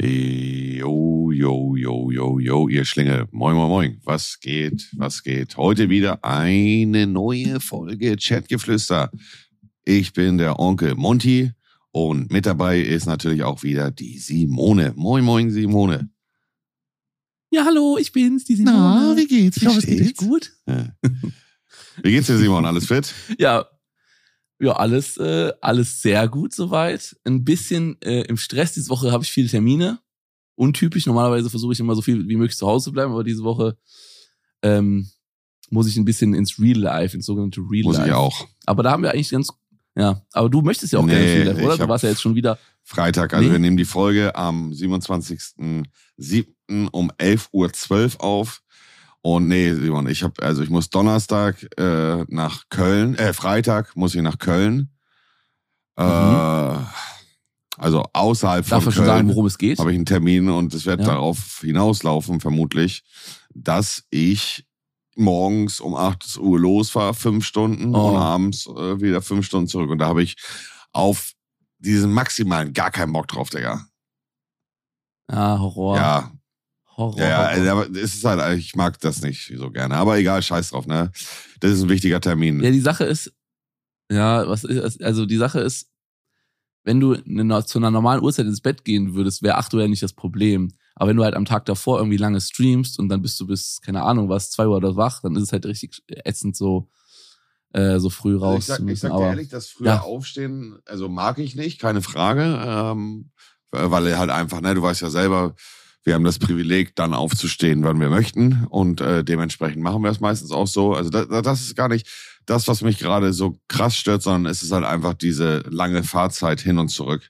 Jo, jo, jo, jo, jo, ihr Schlinge. Moin, moin, moin. Was geht? Was geht? Heute wieder eine neue Folge Chatgeflüster. Ich bin der Onkel Monty und mit dabei ist natürlich auch wieder die Simone. Moin, moin, Simone. Ja, hallo, ich bin's, die Simone. Na, wie geht's? Ich hoffe, es geht gut. Ja. Wie geht's dir, Simon? Alles fit? Ja, ja, alles, äh, alles sehr gut soweit. Ein bisschen äh, im Stress. Diese Woche habe ich viele Termine. Untypisch. Normalerweise versuche ich immer so viel wie möglich zu Hause zu bleiben, aber diese Woche ähm, muss ich ein bisschen ins Real Life, ins sogenannte Real Muss Life. ich auch. Aber da haben wir eigentlich ganz, ja. Aber du möchtest ja auch Nee, gerne Real Life, oder? Du warst ja jetzt schon wieder. Freitag, also Nee. wir nehmen die Folge am 27.07. um 11.12 Uhr auf. Und nee, Simon, ich habe, also ich muss Donnerstag äh, nach Köln, äh, Freitag muss ich nach Köln. Äh, also außerhalb von Darf man schon sagen, Köln worum es geht? habe ich einen Termin und es wird Ja. darauf hinauslaufen, vermutlich, dass ich morgens um 8 Uhr losfahre, fünf Stunden Oh. und abends äh, wieder fünf Stunden zurück. Und da habe ich auf diesen maximalen gar keinen Bock drauf, Digga. Ah, Horror. Ja, Horror. ja, ja, Horror. aber es ist halt, ich mag das nicht so gerne. Aber egal, scheiß drauf, ne? Das ist ein wichtiger Termin. Ja, die Sache ist, ja, was ist, also die Sache ist, wenn du eine, zu einer normalen Uhrzeit ins Bett gehen würdest, wäre 8 Uhr ja nicht das Problem. Aber wenn du halt am Tag davor irgendwie lange streamst und dann bist du bis, keine Ahnung was, 2 Uhr oder wach, dann ist es halt richtig ätzend so, äh, so früh raus Also ich sag, ich sag dir ehrlich, das frühe ja. Aufstehen, also mag ich nicht, keine Frage. Ähm, weil halt einfach, ne, du weißt ja selber, wir haben das Privileg, dann aufzustehen, wann wir möchten. Und äh, dementsprechend machen wir es meistens auch so. Also das, das ist gar nicht das, was mich gerade so krass stört, sondern es ist halt einfach diese lange Fahrzeit hin und zurück.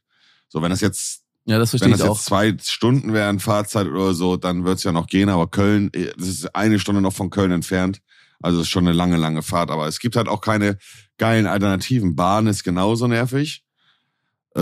So, wenn das jetzt ja, das verstehe wenn das auch. jetzt zwei Stunden wären, Fahrzeit oder so, dann wird's ja noch gehen. Aber Köln, äh, das ist eine Stunde noch von Köln entfernt. Also es ist schon eine lange, lange Fahrt. Aber es gibt halt auch keine geilen Alternativen. Bahn ist genauso nervig. Äh,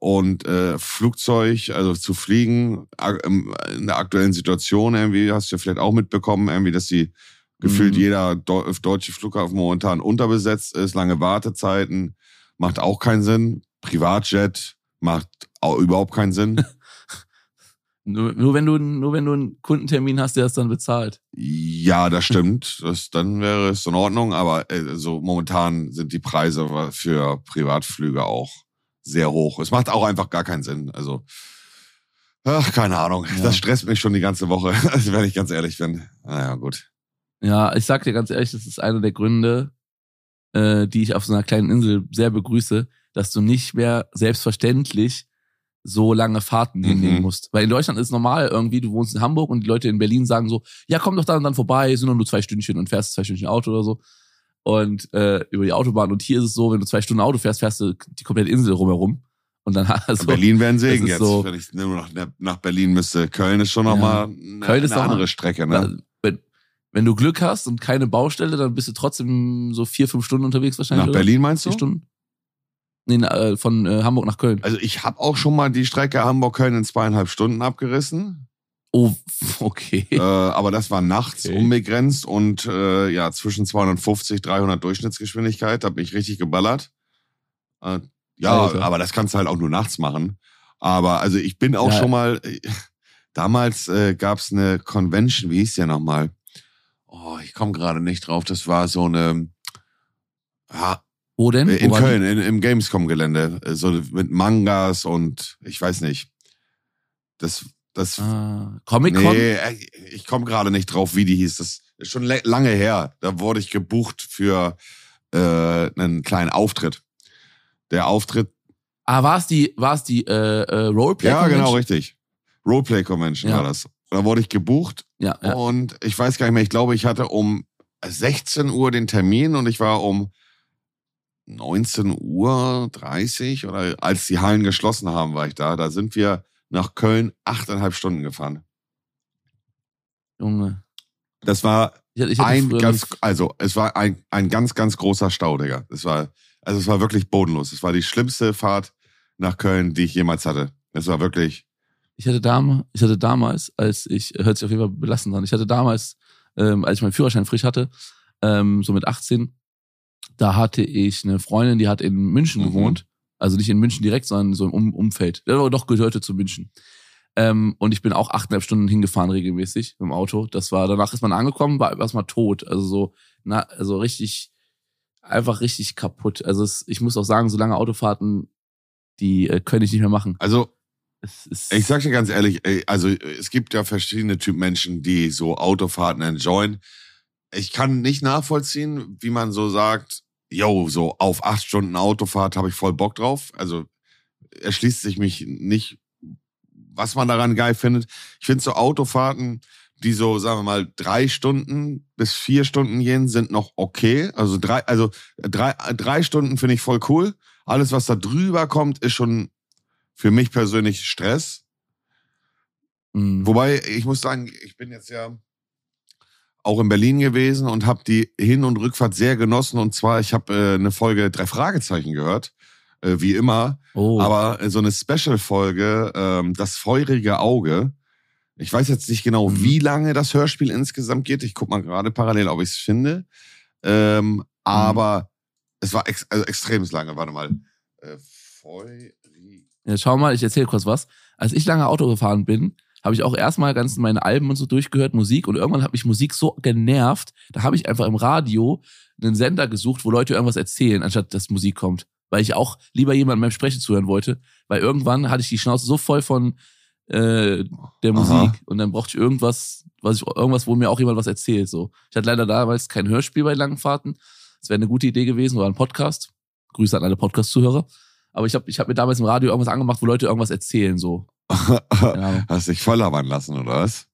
und äh, Flugzeug, also zu fliegen, im- in der aktuellen Situation irgendwie, hast du ja vielleicht auch mitbekommen, irgendwie, dass die gefühlt Mhm. jeder Deu- deutsche Flughafen momentan unterbesetzt ist, lange Wartezeiten, macht auch keinen Sinn. Privatjet macht überhaupt keinen Sinn. Nur, nur wenn du, nur wenn du einen Kundentermin hast, der es dann bezahlt. Ja, das stimmt. Das, dann wäre es in Ordnung. Aber äh, so momentan sind die Preise für Privatflüge auch sehr hoch. Es macht auch einfach gar keinen Sinn. Also, ach, keine Ahnung. Ja. Das stresst mich schon die ganze Woche, also, wenn ich ganz ehrlich bin. Naja, gut. Ja, ich sag dir ganz ehrlich, das ist einer der Gründe, äh, die ich auf so einer kleinen Insel sehr begrüße, dass du nicht mehr selbstverständlich so lange Fahrten Mhm. hinnehmen musst. Weil in Deutschland ist normal irgendwie, du wohnst in Hamburg und die Leute in Berlin sagen so, ja, komm doch dann und dann vorbei, sind nur zwei Stündchen und fährst zwei Stündchen Auto oder so. Und äh, über die Autobahn. Und hier ist es so, wenn du zwei Stunden Auto fährst, fährst du die komplette Insel rumherum. Und dann also, Berlin wäre ein Segen jetzt, so- wenn ich nur noch nach Berlin müsste. Köln ist schon Ja. nochmal eine, Köln ist eine mal- andere Strecke. Ne? wenn, wenn du Glück hast und keine Baustelle, dann bist du trotzdem so vier, fünf Stunden unterwegs wahrscheinlich. Nach oder? Berlin meinst du? Vier Stunden? Nee, äh, von äh, Hamburg nach Köln. Also ich habe auch schon mal die Strecke Hamburg-Köln in zweieinhalb Stunden abgerissen. Oh, okay. äh, aber das war nachts Okay. unbegrenzt und äh, ja, zwischen 250, 300 Durchschnittsgeschwindigkeit, hab ich richtig geballert. Äh, ja, Alter. aber das kannst du halt auch nur nachts machen. Aber also ich bin auch Ja. schon mal, äh, damals äh, gab's eine Convention, wie hieß die nochmal? Oh, ich komme gerade nicht drauf, das war so eine, ja, Wo denn? äh, in Wo Köln, in, im Gamescom-Gelände, äh, so mit Mangas und ich weiß nicht. Das, das? Ah, Comic-Con? Nee, äh, ich komme gerade nicht drauf, wie die hieß. Das ist schon lange her. Da wurde ich gebucht für äh, einen kleinen Auftritt. Der Auftritt, Ah, war es die, war es die äh, äh, Roleplay? ja genau, Convention? richtig. Roleplay Convention Ja. war das. Da wurde ich gebucht Ja, ja. und ich weiß gar nicht mehr, ich glaube, ich hatte um 16 Uhr den Termin und ich war um 19 Uhr 30 oder als die Hallen geschlossen haben, war ich da. Da sind wir nach Köln achteinhalb Stunden gefahren. Junge. Das war Ich, hatte- ich hatte ein ganz, also es war ein, ein ganz, ganz großer Stau, Digga. Es war, also es war wirklich bodenlos. Es war die schlimmste Fahrt nach Köln, die ich jemals hatte. Es war wirklich, ich hatte damals, ich hatte damals, als ich, hört sich auf jeden Fall belastend an, ich hatte damals, ähm, als ich meinen Führerschein frisch hatte, ähm, so mit 18, da hatte ich eine Freundin, die hat in München Mhm. gewohnt. Also nicht in München direkt, sondern so im um Umfeld. Ja, aber doch gehörte zu München. Ähm, und ich bin auch achteinhalb Stunden hingefahren regelmäßig im Auto. Das war, danach ist man angekommen, war erstmal tot. Also so, na, also richtig, einfach richtig kaputt. Also es, ich muss auch sagen, so lange Autofahrten, die äh, könnte ich nicht mehr machen. Also, Es ist, ich sag dir ganz ehrlich, also es gibt ja verschiedene Typen Menschen, die so Autofahrten enjoyen. Ich kann nicht nachvollziehen, wie man so sagt, yo, so auf acht Stunden Autofahrt habe ich voll Bock drauf. Also erschließt sich mich nicht, was man daran geil findet. Ich finde so Autofahrten, die so, sagen wir mal, drei Stunden bis vier Stunden gehen, sind noch okay. Also drei, also drei, drei Stunden finde ich voll cool. Alles, was da drüber kommt, ist schon für mich persönlich Stress. mh. Wobei, ich muss sagen, ich bin jetzt ja auch in Berlin gewesen und habe die Hin- und Rückfahrt sehr genossen. Und zwar, ich habe äh, eine Folge drei Fragezeichen gehört, äh, wie immer. oh. Aber äh, so eine Special-Folge, ähm, das feurige Auge. Ich weiß jetzt nicht genau, Mhm. wie lange das Hörspiel insgesamt geht. Ich guck mal gerade parallel, ob ich es finde. Ähm, aber es war ex also extrem lange. Warte mal. Äh, feurig. Ja, schau mal, ich erzähle kurz was. Als ich lange Auto gefahren bin, habe ich auch erstmal ganz meine Alben und so durchgehört, Musik. Und irgendwann hat mich Musik so genervt, da habe ich einfach im Radio einen Sender gesucht, wo Leute irgendwas erzählen, anstatt dass Musik kommt. Weil ich auch lieber jemandem beim Sprechen zuhören wollte. Weil irgendwann hatte ich die Schnauze so voll von äh, der Musik Aha. und dann brauchte ich irgendwas, was ich, irgendwas, wo mir auch jemand was erzählt. So. Ich hatte leider damals kein Hörspiel bei langen Fahrten. Das wäre eine gute Idee gewesen oder ein Podcast. Grüße an alle Podcast-Zuhörer. Aber ich habe ich hab mir damals im Radio irgendwas angemacht, wo Leute irgendwas erzählen. So. Ahnung. Hast dich voll labern lassen, oder was?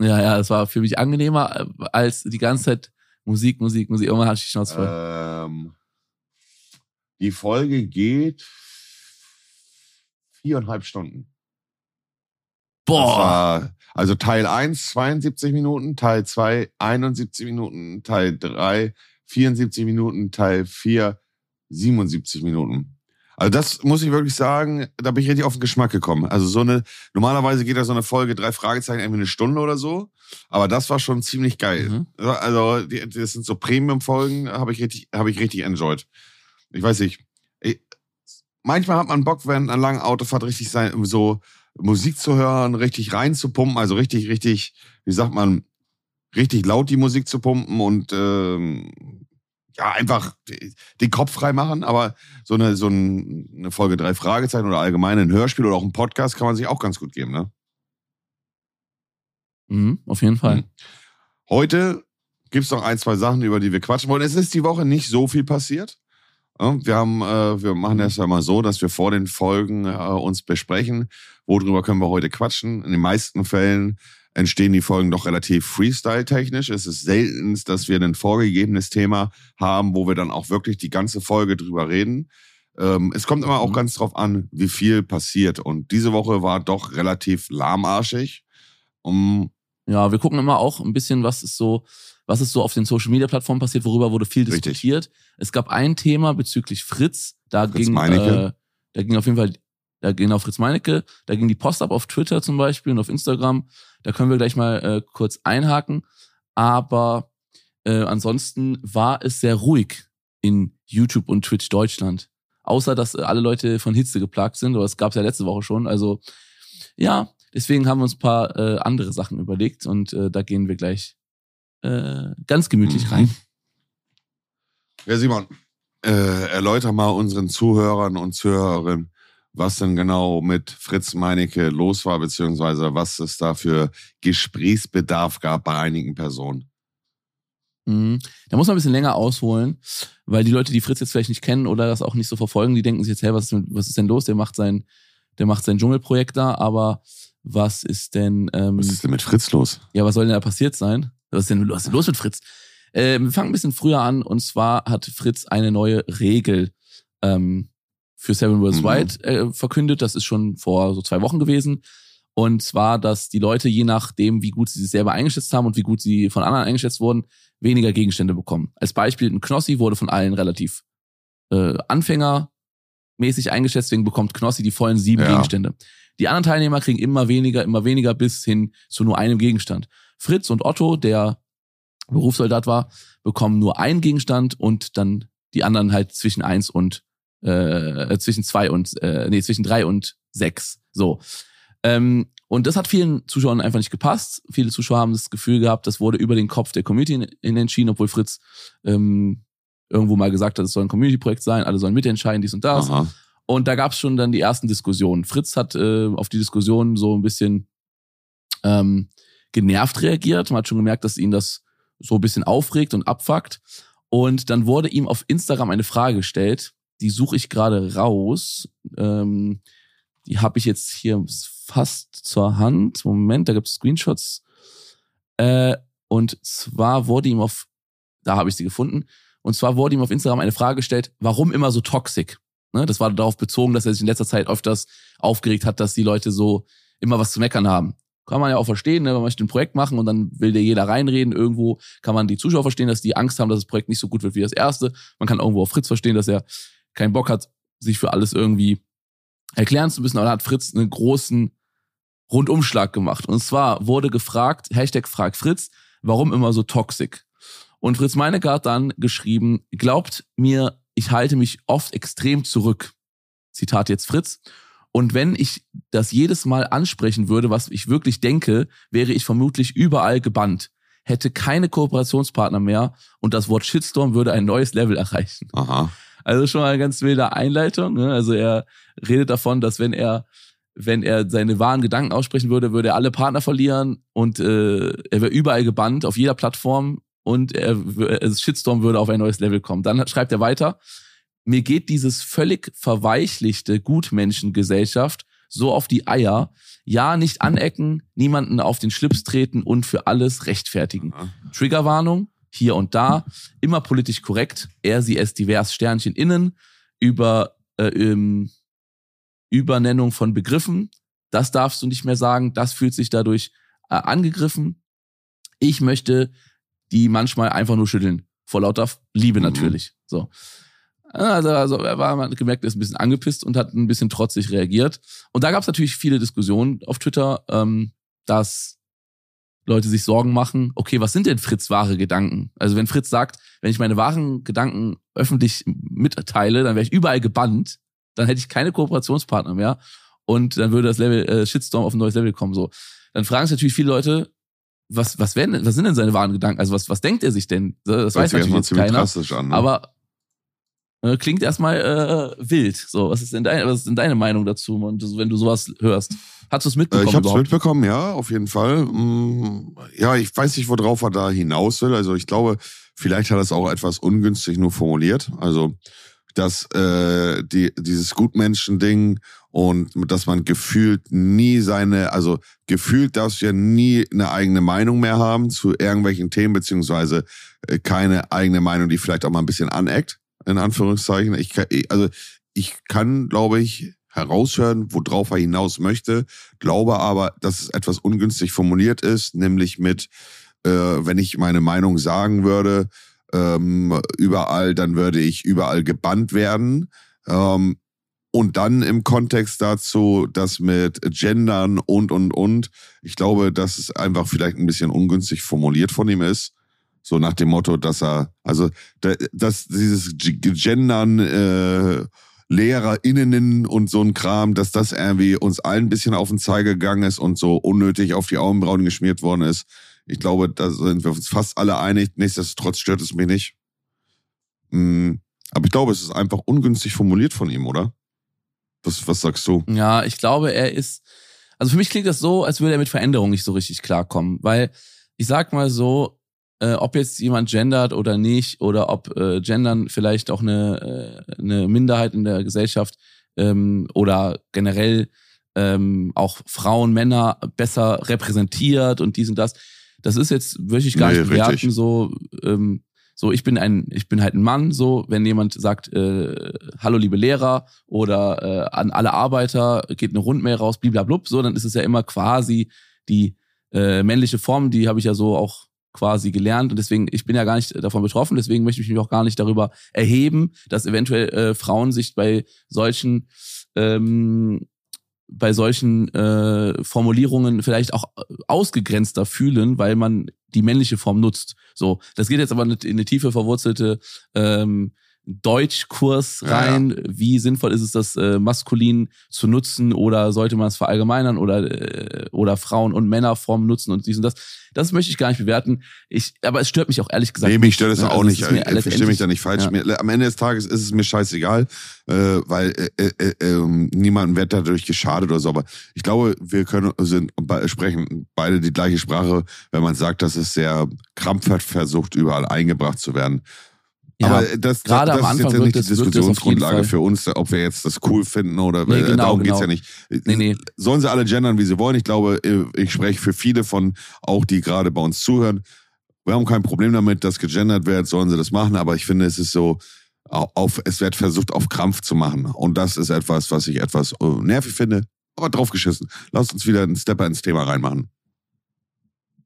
Ja, ja, das war für mich angenehmer, äh, als die ganze Zeit Musik, Musik, Musik. Irgendwann hatte ich die Schnauze voll. Ähm, die Folge geht viereinhalb Stunden. Boah! war, also Teil 1 72 Minuten, Teil 2 71 Minuten, Teil 3 74 Minuten, Teil 4 77 Minuten. Also das muss ich wirklich sagen, da bin ich richtig auf den Geschmack gekommen. Also so eine, normalerweise geht da so eine Folge drei Fragezeichen irgendwie eine Stunde oder so, aber das war schon ziemlich geil. Mhm. Also die, das sind so Premium-Folgen, habe ich richtig, habe ich richtig enjoyed. Ich weiß nicht. Ich, manchmal hat man Bock, während einer langen Autofahrt richtig sein, so Musik zu hören, richtig reinzupumpen, also richtig, richtig, wie sagt man, richtig laut die Musik zu pumpen und ähm, ja, einfach den Kopf frei machen, aber so eine, so ein- eine Folge drei Fragezeichen oder allgemein ein Hörspiel oder auch ein Podcast kann man sich auch ganz gut geben, ne? Mhm, auf jeden Fall. Mhm. Heute gibt's noch ein, zwei Sachen, über die wir quatschen wollen. Es ist die Woche nicht so viel passiert. Wir haben, äh, wir machen das ja mal so, dass wir vor den Folgen äh, uns besprechen, worüber können wir heute quatschen. In den meisten Fällen entstehen die Folgen doch relativ Freestyle-technisch. Es ist selten, dass wir ein vorgegebenes Thema haben, wo wir dann auch wirklich die ganze Folge drüber reden. Ähm, es kommt immer auch Mhm. ganz drauf an, wie viel passiert. Und diese Woche war doch relativ lahmarschig. Um, Ja, wir gucken immer auch ein bisschen, was ist so, was ist so auf den Social Media Plattformen passiert, worüber wurde viel Richtig. diskutiert. Es gab ein Thema bezüglich Fritz, da Fritz ging, Meinecke. äh, da ging auf jeden Fall, da ging auf Fritz Meinecke, da ging die Post ab auf Twitter zum Beispiel und auf Instagram. Da können wir gleich mal äh, kurz einhaken. Aber äh, ansonsten war es sehr ruhig in YouTube und Twitch Deutschland. Außer, dass äh, alle Leute von Hitze geplagt sind, aber das gab es ja letzte Woche schon. Also ja, deswegen haben wir uns ein paar äh, andere Sachen überlegt und äh, da gehen wir gleich äh, ganz gemütlich Mhm. rein. Ja, Simon, äh, erläuter mal unseren Zuhörern und Zuhörerinnen, was denn genau mit Fritz Meinecke los war, beziehungsweise was es da für Gesprächsbedarf gab bei einigen Personen. Mhm. Da muss man ein bisschen länger ausholen, weil die Leute, die Fritz jetzt vielleicht nicht kennen oder das auch nicht so verfolgen, die denken sich jetzt, hey, was ist, mit, was ist denn los? Der macht sein, der macht sein Dschungelprojekt da, aber was ist denn, ähm, Was ist denn mit Fritz los? ja, was soll denn da passiert sein? Was ist denn, was ist denn los mit Fritz? Ähm, wir fangen ein bisschen früher an und zwar hat Fritz eine neue Regel ähm, für Seven Worlds Mhm. Wide äh, verkündet. Das ist schon vor so zwei Wochen gewesen. Und zwar, dass die Leute, je nachdem, wie gut sie sich selber eingeschätzt haben und wie gut sie von anderen eingeschätzt wurden, weniger Gegenstände bekommen. Als Beispiel, ein Knossi wurde von allen relativ äh, anfängermäßig eingeschätzt, deswegen bekommt Knossi die vollen sieben Ja. Gegenstände. Die anderen Teilnehmer kriegen immer weniger, immer weniger bis hin zu nur einem Gegenstand. Fritz und Otto, der Berufssoldat war, bekommen nur einen Gegenstand und dann die anderen halt zwischen eins und äh, zwischen zwei und äh, nee zwischen drei und sechs. So Ähm, und das hat vielen Zuschauern einfach nicht gepasst. Viele Zuschauer haben das Gefühl gehabt, das wurde über den Kopf der Community in entschieden, obwohl Fritz ähm, irgendwo mal gesagt hat, es soll ein Community-Projekt sein, alle sollen mitentscheiden, dies und das. Aha. Und da gab es schon dann die ersten Diskussionen. Fritz hat äh, auf die Diskussion so ein bisschen ähm, genervt reagiert. Man hat schon gemerkt, dass ihn das so ein bisschen aufregt und abfuckt. Und dann wurde ihm auf Instagram eine Frage gestellt, die suche ich gerade raus. Ähm, die habe ich jetzt hier fast zur Hand. Moment, da gibt es Screenshots. Äh, und zwar wurde ihm auf, da habe ich sie gefunden, und zwar wurde ihm auf Instagram eine Frage gestellt, warum immer so toxic? Ne, das war darauf bezogen, dass er sich in letzter Zeit öfters aufgeregt hat, dass die Leute so immer was zu meckern haben. Kann man ja auch verstehen, ne? man möchte ein Projekt machen und dann will dir jeder reinreden. Irgendwo kann man die Zuschauer verstehen, dass die Angst haben, dass das Projekt nicht so gut wird wie das erste. Man kann irgendwo auch Fritz verstehen, dass er keinen Bock hat, sich für alles irgendwie erklären zu müssen. Aber da hat Fritz einen großen Rundumschlag gemacht. Und zwar wurde gefragt, Hashtag frag Fritz, warum immer so toxic? Und Fritz Meinecke hat dann geschrieben, glaubt mir, ich halte mich oft extrem zurück. Zitat jetzt Fritz. Und wenn ich das jedes Mal ansprechen würde, was ich wirklich denke, wäre ich vermutlich überall gebannt, hätte keine Kooperationspartner mehr und das Wort Shitstorm würde ein neues Level erreichen. Aha. Also schon mal eine ganz wilde Einleitung. Ne? Also er redet davon, dass wenn er wenn er seine wahren Gedanken aussprechen würde, würde er alle Partner verlieren und äh, er wäre überall gebannt auf jeder Plattform und er, also Shitstorm würde auf ein neues Level kommen. Dann schreibt er weiter, mir geht dieses völlig verweichlichte Gutmenschengesellschaft so auf die Eier. Ja, nicht anecken, niemanden auf den Schlips treten und für alles rechtfertigen. Triggerwarnung, hier und da, immer politisch korrekt, er, sie, es, divers, Sternchen innen, über äh, ähm, Übernennung von Begriffen, das darfst du nicht mehr sagen, das fühlt sich dadurch äh, angegriffen. Ich möchte die manchmal einfach nur schütteln. Vor lauter Liebe Mhm. natürlich. So. Also, also er war man hat gemerkt, er ist ein bisschen angepisst und hat ein bisschen trotzig reagiert. Und da gab es natürlich viele Diskussionen auf Twitter, ähm, dass Leute sich Sorgen machen, okay, was sind denn Fritz wahre Gedanken? Also wenn Fritz sagt, wenn ich meine wahren Gedanken öffentlich mitteile, dann wäre ich überall gebannt, dann hätte ich keine Kooperationspartner mehr und dann würde das Level äh, Shitstorm auf ein neues Level kommen. So, dann fragen sich natürlich viele Leute, was was werden, was sind denn seine wahren Gedanken? Also was was denkt er sich denn? Das weiß Hört sich natürlich jetzt keiner. an. Ne? Aber äh, klingt erstmal äh, wild. So, was ist denn deine, was ist denn deine Meinung dazu, und wenn du sowas hörst? Hast du es Äh, mitbekommen ich habe es mitbekommen, ja, auf jeden Fall. Mm, Ja, ich weiß nicht, worauf er da hinaus will. Also ich glaube, vielleicht hat er es auch etwas ungünstig nur formuliert. Also dass äh, die, dieses Gutmenschen-Ding und dass man gefühlt nie seine, also gefühlt darfst du ja nie eine eigene Meinung mehr haben zu irgendwelchen Themen, beziehungsweise äh, keine eigene Meinung, die vielleicht auch mal ein bisschen aneckt, in Anführungszeichen. Ich kann, ich- also ich kann, glaube ich, heraushören, worauf er hinaus möchte, glaube aber, dass es etwas ungünstig formuliert ist, nämlich mit, äh, wenn ich meine Meinung sagen würde, ähm, überall, dann würde ich überall gebannt werden. Ähm, und dann im Kontext dazu, das mit Gendern und, und, und. Ich glaube, dass es einfach vielleicht ein bisschen ungünstig formuliert von ihm ist. So nach dem Motto, dass er, also, da- dass dieses Gendern, äh, LehrerInnen und so ein Kram, dass das irgendwie uns allen ein bisschen auf den Zeiger gegangen ist und so unnötig auf die Augenbrauen geschmiert worden ist. Ich glaube, da sind wir uns fast alle einig. Nichtsdestotrotz stört es mich nicht. Mm, Aber ich glaube, es ist einfach ungünstig formuliert von ihm, oder? Was, was sagst du? Ja, ich glaube, er ist. Also für mich klingt das so, als würde er mit Veränderung nicht so richtig klarkommen. Weil ich sag mal so, äh, ob jetzt jemand gendert oder nicht, oder ob äh, Gendern vielleicht auch eine, äh, eine Minderheit in der Gesellschaft ähm, oder generell ähm, auch Frauen, Männer besser repräsentiert und dies und das. Das ist jetzt, würde ich gar Nee, nicht bewerten, so, ähm, so ich bin ein, ich bin halt ein Mann, so, wenn jemand sagt, äh, hallo liebe Lehrer oder äh, an alle Arbeiter geht eine Rundmail raus, bliblablub, so, dann ist es ja immer quasi die äh, männliche Form, die habe ich ja so auch quasi gelernt und deswegen, ich bin ja gar nicht davon betroffen, deswegen möchte ich mich auch gar nicht darüber erheben, dass eventuell äh, Frauen sich bei solchen ähm, bei solchen äh, Formulierungen vielleicht auch ausgegrenzter fühlen, weil man die männliche Form nutzt. So, das geht jetzt aber in eine tiefe verwurzelte ähm, Deutschkurs rein. Ja, ja. Wie sinnvoll ist es, das äh, maskulin zu nutzen oder sollte man es verallgemeinern oder, äh, oder Frauen- und Männerformen nutzen und dies und das. Das möchte ich gar nicht bewerten. Ich, aber es stört mich auch ehrlich gesagt. Nee, mich stört es ne? auch also nicht. Ich verstehe mich da nicht falsch. Ja. Mir, am Ende des Tages ist es mir scheißegal, äh, weil äh, äh, äh, ähm, niemandem wird dadurch geschadet oder so. Aber ich glaube, wir können sind, sprechen beide die gleiche Sprache, wenn man sagt, dass es sehr krampfhaft versucht, überall eingebracht zu werden. Ja, aber das, gerade das, das am Anfang ist jetzt nicht die Diskussionsgrundlage für uns, ob wir jetzt das cool finden oder nee, genau, darum genau. geht's ja nicht. Nee, nee. Sollen sie alle gendern, wie sie wollen. Ich glaube, ich spreche für viele von auch, die gerade bei uns zuhören. Wir haben kein Problem damit, dass gegendert wird, sollen sie das machen, aber ich finde, es ist so, auf, es wird versucht, auf Krampf zu machen. Und das ist etwas, was ich etwas äh, nervig finde, aber draufgeschissen. Lass uns wieder einen Stepper ins Thema reinmachen.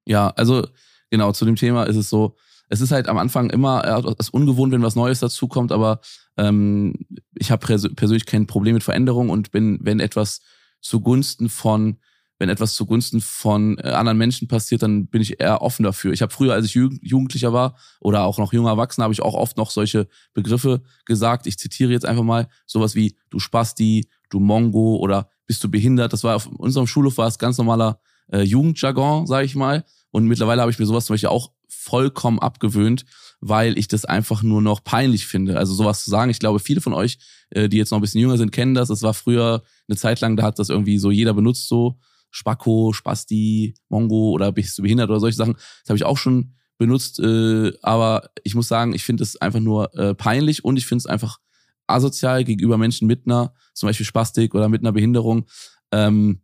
Ja, also genau, zu dem Thema ist es so, es ist halt am Anfang immer es ungewohnt, wenn was Neues dazukommt, aber ähm, ich habe persönlich kein Problem mit Veränderung und bin, wenn etwas zugunsten von wenn etwas zugunsten von äh, anderen Menschen passiert, dann bin ich eher offen dafür. Ich habe früher, als ich Jugendlicher war oder auch noch junger Erwachsener, habe ich auch oft noch solche Begriffe gesagt. Ich zitiere jetzt einfach mal sowas wie du Spasti, du Mongo oder bist du behindert. Das war auf unserem Schulhof war es ganz normaler äh, Jugendjargon, sage ich mal. Und mittlerweile habe ich mir sowas zum Beispiel auch vollkommen abgewöhnt, weil ich das einfach nur noch peinlich finde. Also sowas zu sagen. Ich glaube, viele von euch, äh, die jetzt noch ein bisschen jünger sind, kennen das. Es war früher eine Zeit lang, da hat das irgendwie so jeder benutzt, so Spacko, Spasti, Mongo oder bist du behindert oder solche Sachen. Das habe ich auch schon benutzt. Äh, aber ich muss sagen, ich finde es einfach nur äh, peinlich und ich finde es einfach asozial gegenüber Menschen mit einer, zum Beispiel Spastik oder mit einer Behinderung. Ähm,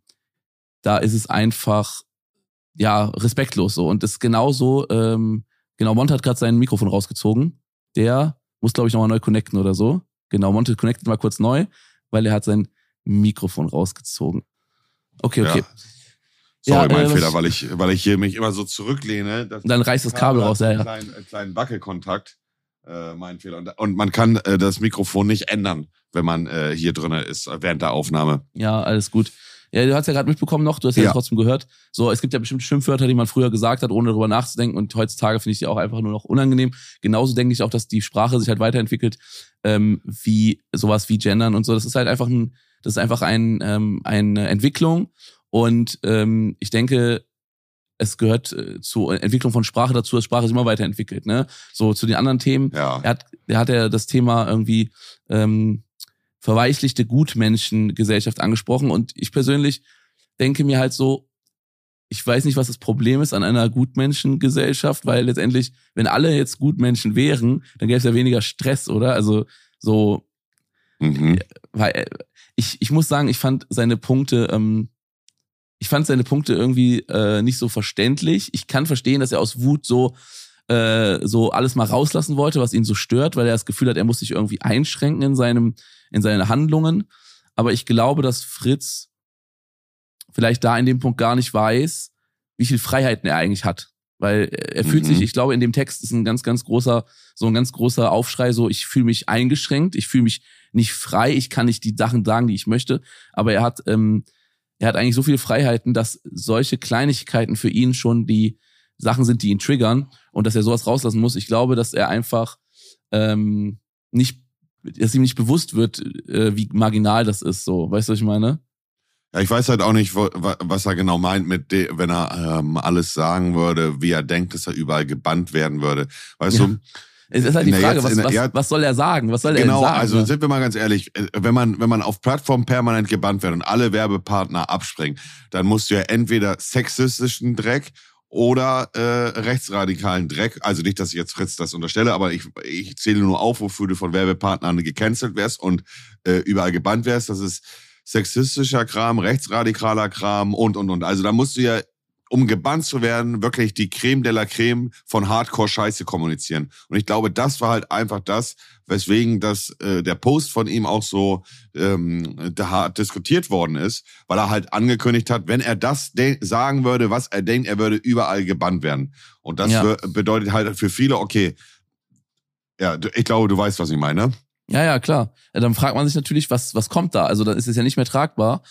da ist es einfach ja, respektlos so. Und das ist genauso, ähm, genau, Mont hat gerade sein Mikrofon rausgezogen. Der muss, glaube ich, nochmal neu connecten oder so. Genau, Monte connectet mal kurz neu, weil er hat sein Mikrofon rausgezogen. Okay, okay. Ja. Sorry, ja, mein äh, Fehler, weil ich, weil ich hier mich immer so zurücklehne. dann reißt das Kabel raus, ja, ja. Kleinen, äh, kleinen Wackelkontakt, äh, mein Fehler. Und, und man kann äh, das Mikrofon nicht ändern, wenn man äh, hier drin ist, während der Aufnahme. Ja, alles gut. Ja, du hast ja gerade mitbekommen noch, du hast ja, ja. trotzdem gehört. So, es gibt ja bestimmte Schimpfwörter, die man früher gesagt hat, ohne darüber nachzudenken. Und heutzutage finde ich die auch einfach nur noch unangenehm. Genauso denke ich auch, dass die Sprache sich halt weiterentwickelt, ähm, wie sowas wie Gendern und so. Das ist halt einfach ein, das ist einfach ein, ähm, eine Entwicklung. Und ähm, ich denke, es gehört äh, zur Entwicklung von Sprache dazu, dass Sprache sich immer weiterentwickelt. Ne? So zu den anderen Themen. Ja. Er hat, er hat ja das Thema irgendwie ähm, verweichlichte Gutmenschengesellschaft angesprochen. Und ich persönlich denke mir halt so, ich weiß nicht, was das Problem ist an einer Gutmenschengesellschaft, weil letztendlich, wenn alle jetzt Gutmenschen wären, dann gäbe es ja weniger Stress, oder? Also so, mhm. weil ich, ich muss sagen, ich fand seine Punkte, ähm, ich fand seine Punkte irgendwie äh, nicht so verständlich. Ich kann verstehen, dass er aus Wut so äh, so alles mal rauslassen wollte, was ihn so stört, weil er das Gefühl hat, er muss sich irgendwie einschränken in seinem in seinen Handlungen. Aber ich glaube, dass Fritz vielleicht da in dem Punkt gar nicht weiß, wie viel Freiheiten er eigentlich hat. Weil er fühlt mhm. sich, ich glaube, in dem Text ist ein ganz, ganz großer, so ein ganz großer Aufschrei, so ich fühle mich eingeschränkt, ich fühle mich nicht frei, ich kann nicht die Sachen sagen, die ich möchte. Aber er hat, ähm, er hat eigentlich so viele Freiheiten, dass solche Kleinigkeiten für ihn schon die Sachen sind, die ihn triggern und dass er sowas rauslassen muss. Ich glaube, dass er einfach ähm, nicht dass ihm nicht bewusst wird, äh, wie marginal das ist, so. Weißt du, was ich meine? Ja, ich weiß halt auch nicht, wo, was er genau meint mit, de, wenn er ähm, alles sagen würde, wie er denkt, dass er überall gebannt werden würde. Weißt ja. du? Es ist halt die Frage, was, was, was soll er sagen? Was soll er genau, sagen? also ne? sind wir mal ganz ehrlich, äh, wenn man, wenn man auf Plattformen permanent gebannt wird und alle Werbepartner abspringen, dann musst du ja entweder sexistischen Dreck oder äh, rechtsradikalen Dreck. Also nicht, dass ich jetzt Fritz das unterstelle, aber ich, ich zähle nur auf, wofür du von Werbepartnern gecancelt wärst und äh, überall gebannt wärst. Das ist sexistischer Kram, rechtsradikaler Kram und, und, und. Also da musst du ja um gebannt zu werden, wirklich die Creme de la Creme von Hardcore-Scheiße kommunizieren. Und ich glaube, das war halt einfach das, weswegen das, äh, der Post von ihm auch so ähm, hart diskutiert worden ist, weil er halt angekündigt hat, wenn er das sagen würde, was er denkt, er würde überall gebannt werden. Und das ja. bedeutet halt für viele, okay, ja, ich glaube, du weißt, was ich meine. Ja, ja, klar. Ja, dann fragt man sich natürlich, was, was kommt da? Also dann ist es ja nicht mehr tragbar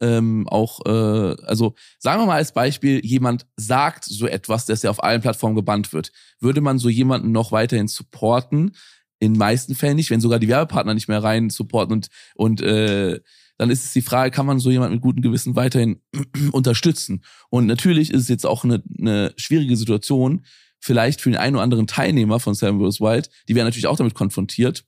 ähm, auch, äh, also sagen wir mal als Beispiel, jemand sagt so etwas, dass er auf allen Plattformen gebannt wird. Würde man so jemanden noch weiterhin supporten? in meisten Fällen nicht, wenn sogar die Werbepartner nicht mehr rein supporten und, und äh, dann ist es die Frage, kann man so jemand mit gutem Gewissen weiterhin unterstützen? Und natürlich ist es jetzt auch eine, eine schwierige Situation, vielleicht für den einen oder anderen Teilnehmer von Seven vs. Wild, die werden natürlich auch damit konfrontiert.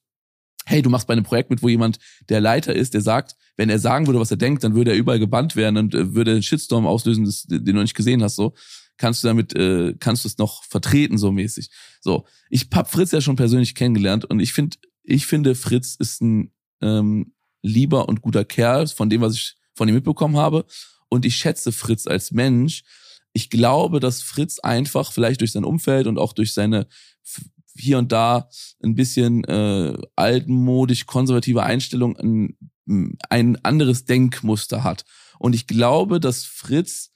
Hey, du machst bei einem Projekt mit, wo jemand der Leiter ist, der sagt, wenn er sagen würde, was er denkt, dann würde er überall gebannt werden und äh, würde einen Shitstorm auslösen, das, den du nicht gesehen hast, so. Kannst du damit, äh, kannst du es noch vertreten, so mäßig. So. Ich hab Fritz ja schon persönlich kennengelernt und ich finde, ich finde, Fritz ist ein ähm, lieber und guter Kerl, von dem, was ich von ihm mitbekommen habe. Und ich schätze Fritz als Mensch. Ich glaube, dass Fritz einfach vielleicht durch sein Umfeld und auch durch seine hier und da ein bisschen äh, altmodisch konservative Einstellung ein, ein anderes Denkmuster hat. Und ich glaube, dass Fritz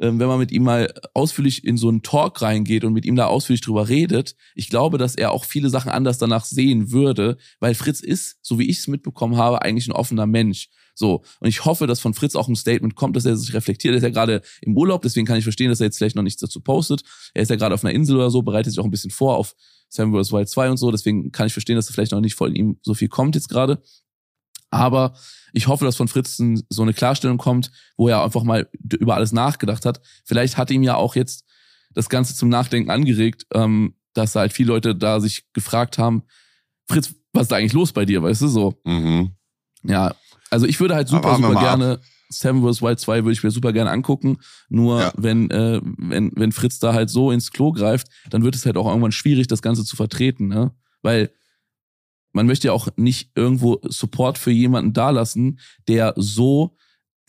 ähm, wenn man mit ihm mal ausführlich in so einen Talk reingeht und mit ihm da ausführlich drüber redet, ich glaube, dass er auch viele Sachen anders danach sehen würde, weil Fritz ist, so wie ich es mitbekommen habe, eigentlich ein offener Mensch. So. Und ich hoffe, dass von Fritz auch ein Statement kommt, dass er sich reflektiert. Er ist ja gerade im Urlaub, deswegen kann ich verstehen, dass er jetzt vielleicht noch nichts dazu postet. Er ist ja gerade auf einer Insel oder so, bereitet sich auch ein bisschen vor auf Sam vs. Wild 2 und so. Deswegen kann ich verstehen, dass er vielleicht noch nicht von ihm so viel kommt jetzt gerade. Aber ich hoffe, dass von Fritzen so eine Klarstellung kommt, wo er einfach mal über alles nachgedacht hat. Vielleicht hat ihm ja auch jetzt das Ganze zum Nachdenken angeregt, ähm, dass halt viele Leute da sich gefragt haben, Fritz, was ist da eigentlich los bei dir, weißt du, so. Mhm. Ja, also ich würde halt super, super gerne Seven vs. Wild 2 würde ich mir super gerne angucken. Nur ja. wenn, äh, wenn, wenn Fritz da halt so ins Klo greift, dann wird es halt auch irgendwann schwierig, das Ganze zu vertreten, ne? Weil man möchte ja auch nicht irgendwo Support für jemanden dalassen, der so,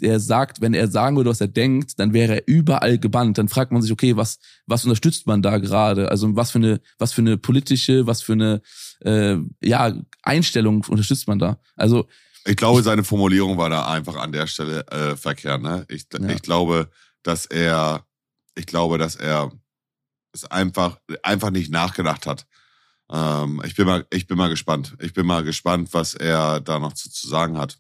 der sagt, wenn er sagen würde, was er denkt, dann wäre er überall gebannt. Dann fragt man sich, okay, was, was unterstützt man da gerade? Also was für eine, was für eine politische, was für eine äh, ja, Einstellung unterstützt man da? Also ich glaube, seine Formulierung war da einfach an der Stelle äh, verkehrt. Ne? Ich, ja. ich glaube, dass er, ich glaube, dass er es einfach, einfach nicht nachgedacht hat. Ähm, ich, bin mal, ich bin mal gespannt. Ich bin mal gespannt, was er da noch zu, zu sagen hat.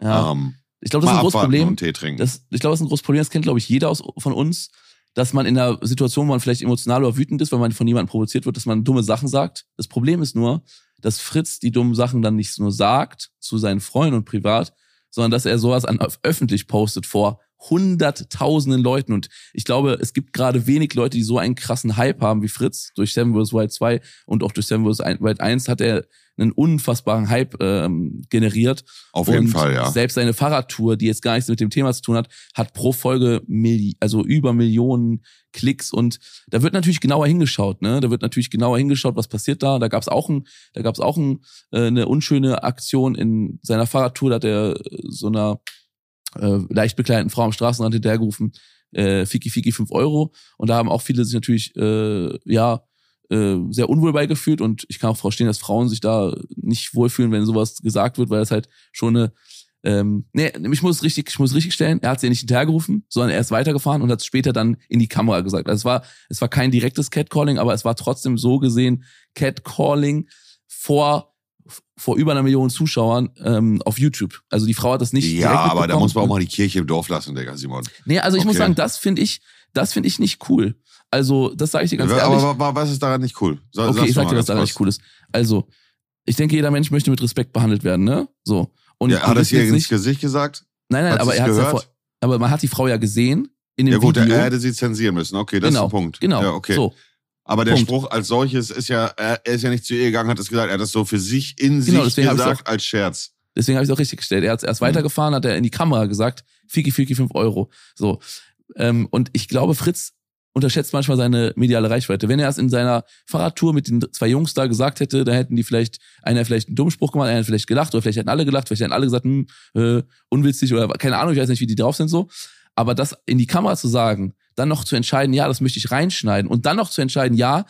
Ja. Ähm, ich glaube, das ist ein großes Problem. Das, ich glaube, das ist ein großes Problem. Das kennt, glaube ich, jeder aus, von uns, dass man in einer Situation, wo man vielleicht emotional oder wütend ist, weil man von jemandem provoziert wird, dass man dumme Sachen sagt. Das Problem ist nur, dass Fritz die dummen Sachen dann nicht nur sagt zu seinen Freunden und privat, sondern dass er sowas an, öffentlich postet vor hunderttausenden Leuten. Und ich glaube, es gibt gerade wenig Leute, die so einen krassen Hype haben wie Fritz. Durch Seven vs. Wild 2 und auch durch Seven vs. Wild 1 hat er einen unfassbaren Hype ähm, generiert. Auf jeden und Fall, ja. Selbst seine Fahrradtour, die jetzt gar nichts mit dem Thema zu tun hat, hat pro Folge Milli also über Millionen Klicks und da wird natürlich genauer hingeschaut, ne? Da wird natürlich genauer hingeschaut, was passiert da. Da gab's auch ein, da gab's auch ein, äh, eine unschöne Aktion in seiner Fahrradtour, da hat er so einer äh, leicht bekleideten Frau am Straßenrand hinterhergerufen, äh, Fiki Fiki 5 Euro. Und da haben auch viele sich natürlich, äh, ja, äh, sehr unwohl beigefühlt und ich kann auch verstehen, dass Frauen sich da nicht wohlfühlen, wenn sowas gesagt wird, weil das halt schon eine ähm, nee, ich muss richtig, ich muss richtig stellen, er hat sie nicht hinterhergerufen, sondern er ist weitergefahren und hat es später dann in die Kamera gesagt. Also es war, es war kein direktes Catcalling, aber es war trotzdem so gesehen Catcalling vor vor über einer Million Zuschauern ähm, auf YouTube. Also die Frau hat das nicht. Ja, aber da muss man auch mal die Kirche im Dorf lassen, Digga, Simon. Nee, also ich okay. muss sagen, das finde ich, das finde ich nicht cool. Also, das sage ich dir ganz aber, ehrlich. Aber was ist daran nicht cool? Sag, okay, ich sag dir, was daran nicht cool ist. Also, ich denke, jeder Mensch möchte mit Respekt behandelt werden, ne? So. Und ja, hat er es ihr ins Gesicht gesagt? Nein, nein, hat aber er hat ja aber man hat die Frau ja gesehen in dem Ja gut, Video. er hätte sie zensieren müssen. Okay, das genau, ist der Punkt. Genau. Ja, okay. So. Aber der Punkt. Spruch als solches ist ja, er ist ja nicht zu ihr gegangen, hat es gesagt, er hat das so für sich in genau, sich gesagt auch, als Scherz. Deswegen habe ich es auch richtig gestellt. Er hat erst mhm. weitergefahren, hat er in die Kamera gesagt, Fiki, Fiki, 5 Euro. So. Ähm, und ich glaube, Fritz unterschätzt manchmal seine mediale Reichweite. Wenn er es in seiner Fahrradtour mit den zwei Jungs da gesagt hätte, da hätten die vielleicht, einer vielleicht einen dummen Spruch gemacht, einer vielleicht gelacht, oder vielleicht hätten alle gelacht, vielleicht hätten alle gesagt, hm, äh, unwitzig oder keine Ahnung, ich weiß nicht, wie die drauf sind so. Aber das in die Kamera zu sagen, dann noch zu entscheiden, ja, das möchte ich reinschneiden und dann noch zu entscheiden, ja,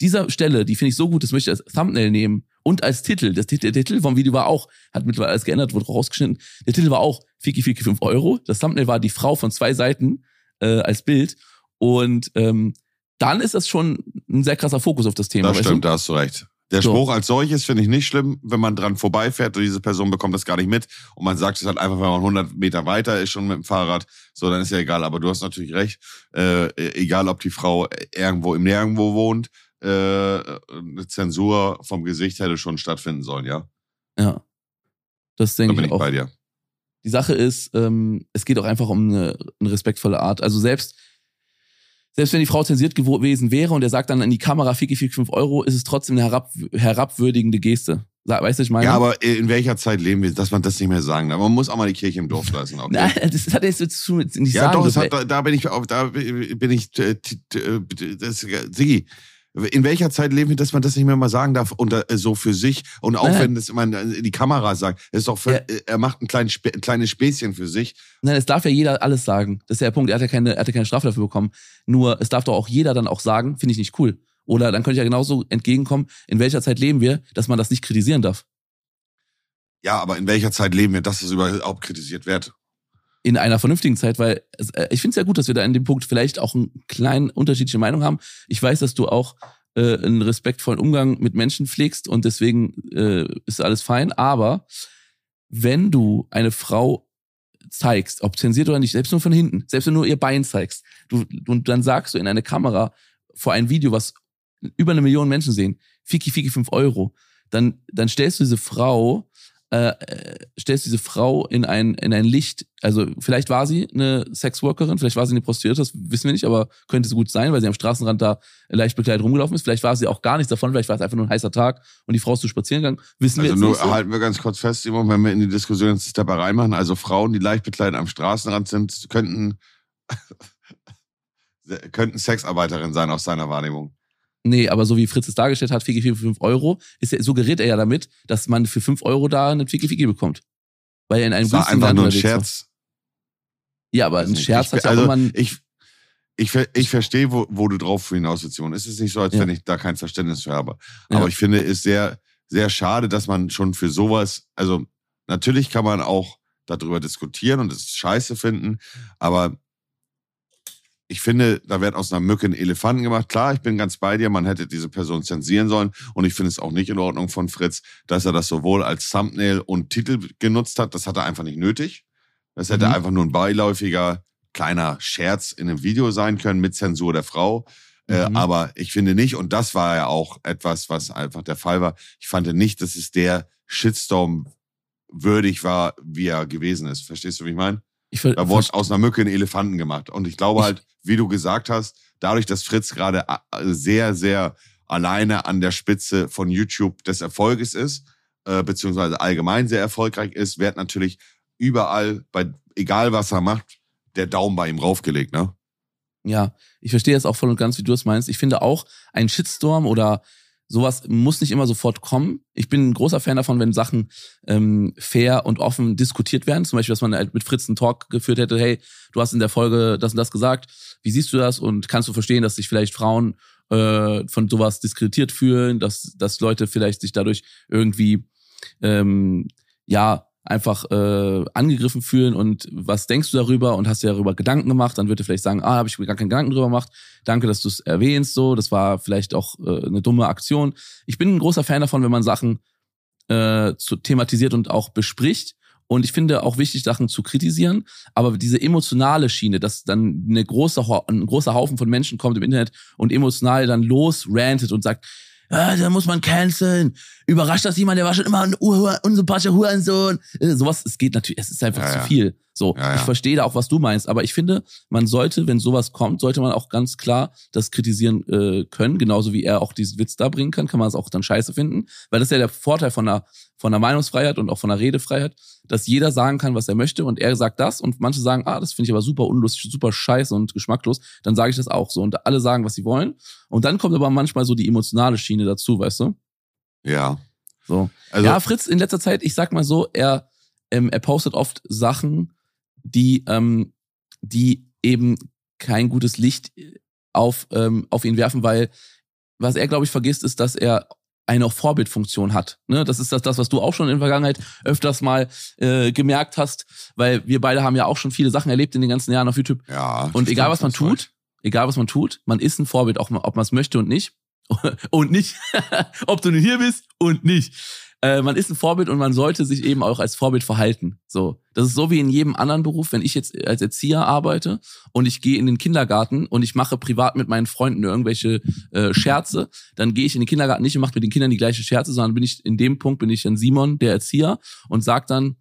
dieser Stelle, die finde ich so gut, das möchte ich als Thumbnail nehmen und als Titel. Das Titel, der Titel vom Video war auch, hat mittlerweile alles geändert, wurde rausgeschnitten. Der Titel war auch Fiki Fiki 5 Euro. Das Thumbnail war die Frau von zwei Seiten äh, als Bild. Und ähm, dann ist das schon ein sehr krasser Fokus auf das Thema. Das stimmt, du? da hast du recht. Der so. Spruch als solches finde ich nicht schlimm, wenn man dran vorbeifährt und diese Person bekommt das gar nicht mit und man sagt es halt einfach, wenn man 100 Meter weiter ist schon mit dem Fahrrad, so dann ist ja egal. Aber du hast natürlich recht, äh, egal ob die Frau irgendwo im Nirgendwo wohnt, äh, eine Zensur vom Gesicht hätte schon stattfinden sollen, ja. Ja. Das Da denke bin ich ich auch. bei dir. Die Sache ist, ähm, es geht auch einfach um eine, eine respektvolle Art. Also selbst, selbst wenn die Frau zensiert gewesen wäre und er sagt dann in die Kamera, Fiki, Fiki, 5 Euro, ist es trotzdem eine herab, herabwürdigende Geste. Weißt du, was ich meine? Ja, aber in welcher Zeit leben wir, dass man das nicht mehr sagen darf? Man muss auch mal die Kirche im Dorf lassen. Okay? Nein, das hat jetzt zu nicht ja, sagen doch, das dürfen. hat, da, da bin ich, da bin ich, äh, äh, das, Sigi, in welcher Zeit leben wir, dass man das nicht mehr mal sagen darf und äh, so für sich und auch Nein. wenn das man in die Kamera sagt, ist doch, für, äh, er macht ein kleines, ein kleines Späßchen für sich. Nein, es darf ja jeder alles sagen. Das ist ja der Punkt. Er hat ja keine, er hat ja keine Strafe dafür bekommen. Nur, es darf doch auch jeder dann auch sagen, finde ich nicht cool. Oder dann könnte ich ja genauso entgegenkommen, in welcher Zeit leben wir, dass man das nicht kritisieren darf. Ja, aber in welcher Zeit leben wir, dass es überhaupt kritisiert wird? In einer vernünftigen Zeit, weil äh, ich finde es ja gut, dass wir da in dem Punkt vielleicht auch einen kleinen unterschiedliche Meinung haben. Ich weiß, dass du auch äh, einen respektvollen Umgang mit Menschen pflegst und deswegen äh, ist alles fein. Aber wenn du eine Frau zeigst, ob zensiert oder nicht, selbst nur von hinten, selbst wenn du nur ihr Bein zeigst, du, und dann sagst du in eine Kamera vor ein Video, was über eine Million Menschen sehen, Fiki Fiki 5 Euro, dann, dann stellst du diese Frau äh, äh, stellst diese Frau in ein, in ein Licht, also vielleicht war sie eine Sexworkerin, vielleicht war sie eine Prostituierte, das wissen wir nicht, aber könnte so gut sein, weil sie am Straßenrand da leicht bekleidet rumgelaufen ist. Vielleicht war sie auch gar nichts davon, vielleicht war es einfach nur ein heißer Tag und die Frau ist zu spazieren gegangen. Wissen wir Also jetzt nur nicht so. halten wir ganz kurz fest, Simon, wenn wir in die Diskussion jetzt dabei reinmachen. Also Frauen, die leicht bekleidet am Straßenrand sind, könnten, könnten Sexarbeiterinnen sein aus seiner Wahrnehmung. Nee, aber so wie Fritz es dargestellt hat, Fiki Fiki für 5 Euro, ist er, suggeriert er ja damit, dass man für 5 Euro da einen Fiki Fiki bekommt. Weil er in einem Es war einfach Land nur ein unterwegs war. Scherz. Ja, aber ein. Scherz ich, hat ja also, auch einen, ich, ich, ich verstehe, wo, wo du drauf hinaus willst, Simon. Es ist nicht so, als Ja. wenn ich da kein Verständnis für habe. Ja. Aber ich finde es sehr, sehr schade, dass man schon für sowas, also natürlich kann man auch darüber diskutieren und es scheiße finden, aber ich finde, da wird aus einer Mücke ein Elefanten gemacht. Klar, ich bin ganz bei dir, man hätte diese Person zensieren sollen und ich finde es auch nicht in Ordnung von Fritz, dass er das sowohl als Thumbnail und Titel genutzt hat. Das hat er einfach nicht nötig. Das hätte Mhm. einfach nur ein beiläufiger kleiner Scherz in einem Video sein können mit Zensur der Frau. Äh, Mhm. aber ich finde nicht, und das war ja auch etwas, was einfach der Fall war, ich fand nicht, dass es der Shitstorm würdig war, wie er gewesen ist. Verstehst du, wie ich meine? Ich ver- Da wurde aus einer Mücke einen Elefanten gemacht. Und ich glaube Ich- halt, wie du gesagt hast, dadurch, dass Fritz gerade äh, sehr, sehr alleine an der Spitze von YouTube des Erfolges ist, äh, beziehungsweise allgemein sehr erfolgreich ist, wird natürlich überall, bei egal was er macht, der Daumen bei ihm raufgelegt, ne? Ja, ich verstehe jetzt auch voll und ganz, wie du es meinst. Ich finde auch, ein Shitstorm oder sowas muss nicht immer sofort kommen. Ich bin ein großer Fan davon, wenn Sachen ähm, fair und offen diskutiert werden. Zum Beispiel, dass man halt mit Fritz einen Talk geführt hätte, hey, du hast in der Folge das und das gesagt. Wie siehst du das? Und kannst du verstehen, dass sich vielleicht Frauen äh, von sowas diskreditiert fühlen, dass, dass Leute vielleicht sich dadurch irgendwie ähm, ja einfach äh, angegriffen fühlen und was denkst du darüber und hast dir darüber Gedanken gemacht, dann wird er vielleicht sagen, ah, habe ich mir gar keinen Gedanken drüber gemacht. Danke, dass du es erwähnst, so, das war vielleicht auch äh, eine dumme Aktion. Ich bin ein großer Fan davon, wenn man Sachen äh, zu, thematisiert und auch bespricht. Und ich finde auch wichtig, Sachen zu kritisieren, aber diese emotionale Schiene, dass dann eine große, ein großer Haufen von Menschen kommt im Internet und emotional dann losrantet und sagt, ah, da muss man canceln. Überrascht das jemand, der war schon immer ein unsympathischer Hurensohn. Äh, sowas, es geht natürlich, es ist einfach Ja, zu ja. viel. So, Ja, ja. ich verstehe da auch, was du meinst, aber ich finde, man sollte, wenn sowas kommt, sollte man auch ganz klar das kritisieren äh, können, genauso wie er auch diesen Witz da bringen kann, kann man es auch dann scheiße finden, weil das ist ja der Vorteil von der, von der Meinungsfreiheit und auch von der Redefreiheit, dass jeder sagen kann, was er möchte und er sagt das und manche sagen, ah, das finde ich aber super unlustig, super scheiße und geschmacklos, dann sage ich das auch so und alle sagen, was sie wollen und dann kommt aber manchmal so die emotionale Schiene dazu, weißt du? Ja. So. Also, ja, Fritz in letzter Zeit, ich sag mal so, er, ähm, er postet oft Sachen, die, ähm, die eben kein gutes Licht auf, ähm, auf ihn werfen, weil was er, glaube ich, vergisst, ist, dass er eine Vorbildfunktion hat. Ne? Das ist das, das, was du auch schon in der Vergangenheit öfters mal äh, gemerkt hast, weil wir beide haben ja auch schon viele Sachen erlebt in den ganzen Jahren auf YouTube. ja. Und egal, was man tut, egal, was man tut, man ist ein Vorbild, auch mal- ob man es möchte und nicht. und nicht, ob du nun hier bist und nicht. Äh, man ist ein Vorbild und man sollte sich eben auch als Vorbild verhalten. So, das ist so wie in jedem anderen Beruf, wenn ich jetzt als Erzieher arbeite und ich gehe in den Kindergarten und ich mache privat mit meinen Freunden irgendwelche äh, Scherze, dann gehe ich in den Kindergarten nicht und mache mit den Kindern die gleiche Scherze, sondern bin ich in dem Punkt bin ich dann Simon, der Erzieher und sag dann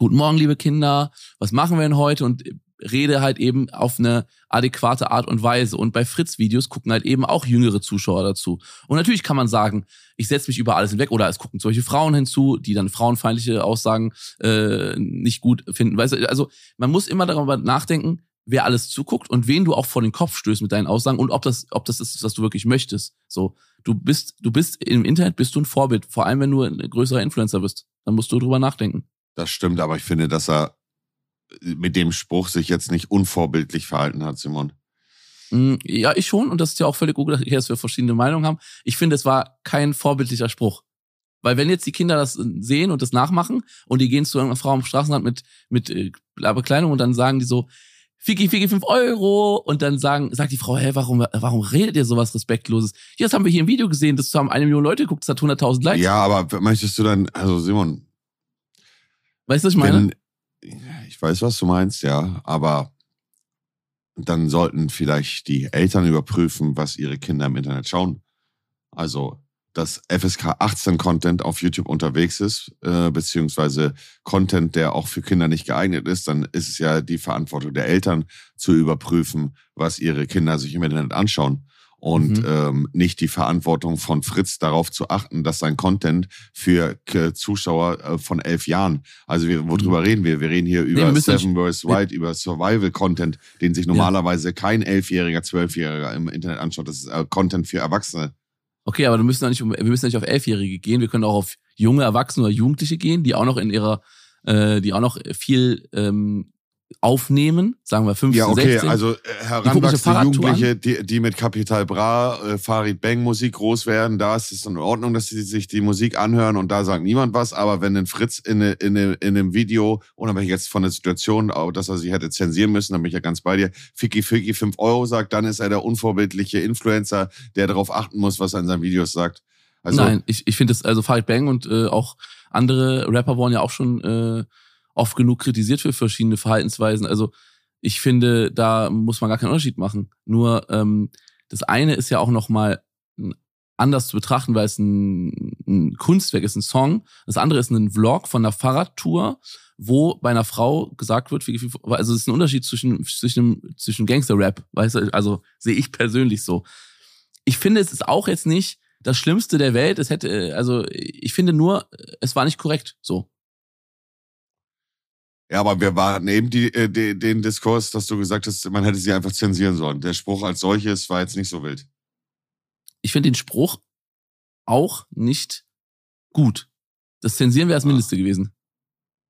Guten Morgen, liebe Kinder, was machen wir denn heute? Und rede halt eben auf eine adäquate Art und Weise. Und bei Fritz-Videos gucken halt eben auch jüngere Zuschauer dazu. Und natürlich kann man sagen, ich setze mich über alles hinweg oder es gucken solche Frauen hinzu, die dann frauenfeindliche Aussagen äh, nicht gut finden. Weißt du, also man muss immer darüber nachdenken, wer alles zuguckt und wen du auch vor den Kopf stößt mit deinen Aussagen und ob das, ob das ist, was du wirklich möchtest. So, du bist, du bist im Internet bist du ein Vorbild, vor allem wenn du ein größerer Influencer bist. Dann musst du drüber nachdenken. Das stimmt, aber ich finde, dass er mit dem Spruch sich jetzt nicht unvorbildlich verhalten hat, Simon. Mm, ja, ich schon. Und das ist ja auch völlig gut, dass wir verschiedene Meinungen haben. Ich finde, es war kein vorbildlicher Spruch. Weil wenn jetzt die Kinder das sehen und das nachmachen und die gehen zu irgendeiner Frau am Straßenrand mit, mit äh, Bekleidung und dann sagen die so, Fiki, Fiki, fünf Euro. Und dann sagen, sagt die Frau, hä, warum, warum redet ihr sowas Respektloses? Ja, das haben wir hier im Video gesehen, das haben eine Million Leute geguckt, das hat 100.000 Likes. Ja, aber möchtest du dann, also Simon. Weißt du, was ich meine? Wenn, ich weiß, was du meinst, ja, aber dann sollten vielleicht die Eltern überprüfen, was ihre Kinder im Internet schauen. Also, dass FSK 18 Content auf YouTube unterwegs ist, äh, beziehungsweise Content, der auch für Kinder nicht geeignet ist, dann ist es ja die Verantwortung der Eltern zu überprüfen, was ihre Kinder sich im Internet anschauen und mhm. ähm, nicht die Verantwortung von Fritz darauf zu achten, dass sein Content für Zuschauer äh, von elf Jahren, also wir, worüber mhm. reden wir? Wir reden hier über nee, Seven vs. White, über Survival-Content, den sich normalerweise ja. kein Elfjähriger, Zwölfjähriger im Internet anschaut. Das ist äh, Content für Erwachsene. Okay, aber wir müssen nicht, wir müssen nicht auf Elfjährige gehen. Wir können auch auf junge Erwachsene oder Jugendliche gehen, die auch noch in ihrer, äh, die auch noch viel ähm, aufnehmen, sagen wir 15, Ja, okay, 16. also äh, heranwachsende Jugendliche, die, die mit Capital Bra, äh, Farid Bang Musik groß werden, da ist es in Ordnung, dass sie sich die Musik anhören und da sagt niemand was, aber wenn ein Fritz in, in, in, in einem Video, unabhängig jetzt von der Situation, dass er sich hätte zensieren müssen, dann bin ich ja ganz bei dir, Ficky Ficky 5 Euro sagt, dann ist er der unvorbildliche Influencer, der darauf achten muss, was er in seinen Videos sagt. Also, Nein, ich, ich finde das, also Farid Bang und äh, auch andere Rapper wurden ja auch schon äh, oft genug kritisiert für verschiedene Verhaltensweisen. Also ich finde, da muss man gar keinen Unterschied machen. Nur ähm, das eine ist ja auch noch mal anders zu betrachten, weil es ein, ein Kunstwerk ist, ein Song. Das andere ist ein Vlog von einer Fahrradtour, wo bei einer Frau gesagt wird, also es ist ein Unterschied zwischen zwischen zwischen Gangster-Rap, weißt du, also sehe ich persönlich so. Ich finde, es ist auch jetzt nicht das Schlimmste der Welt. Es hätte, also ich finde nur, es war nicht korrekt so. Ja, aber wir warten eben die, äh, den Diskurs, dass du gesagt hast, man hätte sie einfach zensieren sollen. Der Spruch als solches war jetzt nicht so wild. Ich finde den Spruch auch nicht gut. Das Zensieren wäre das Mindeste gewesen.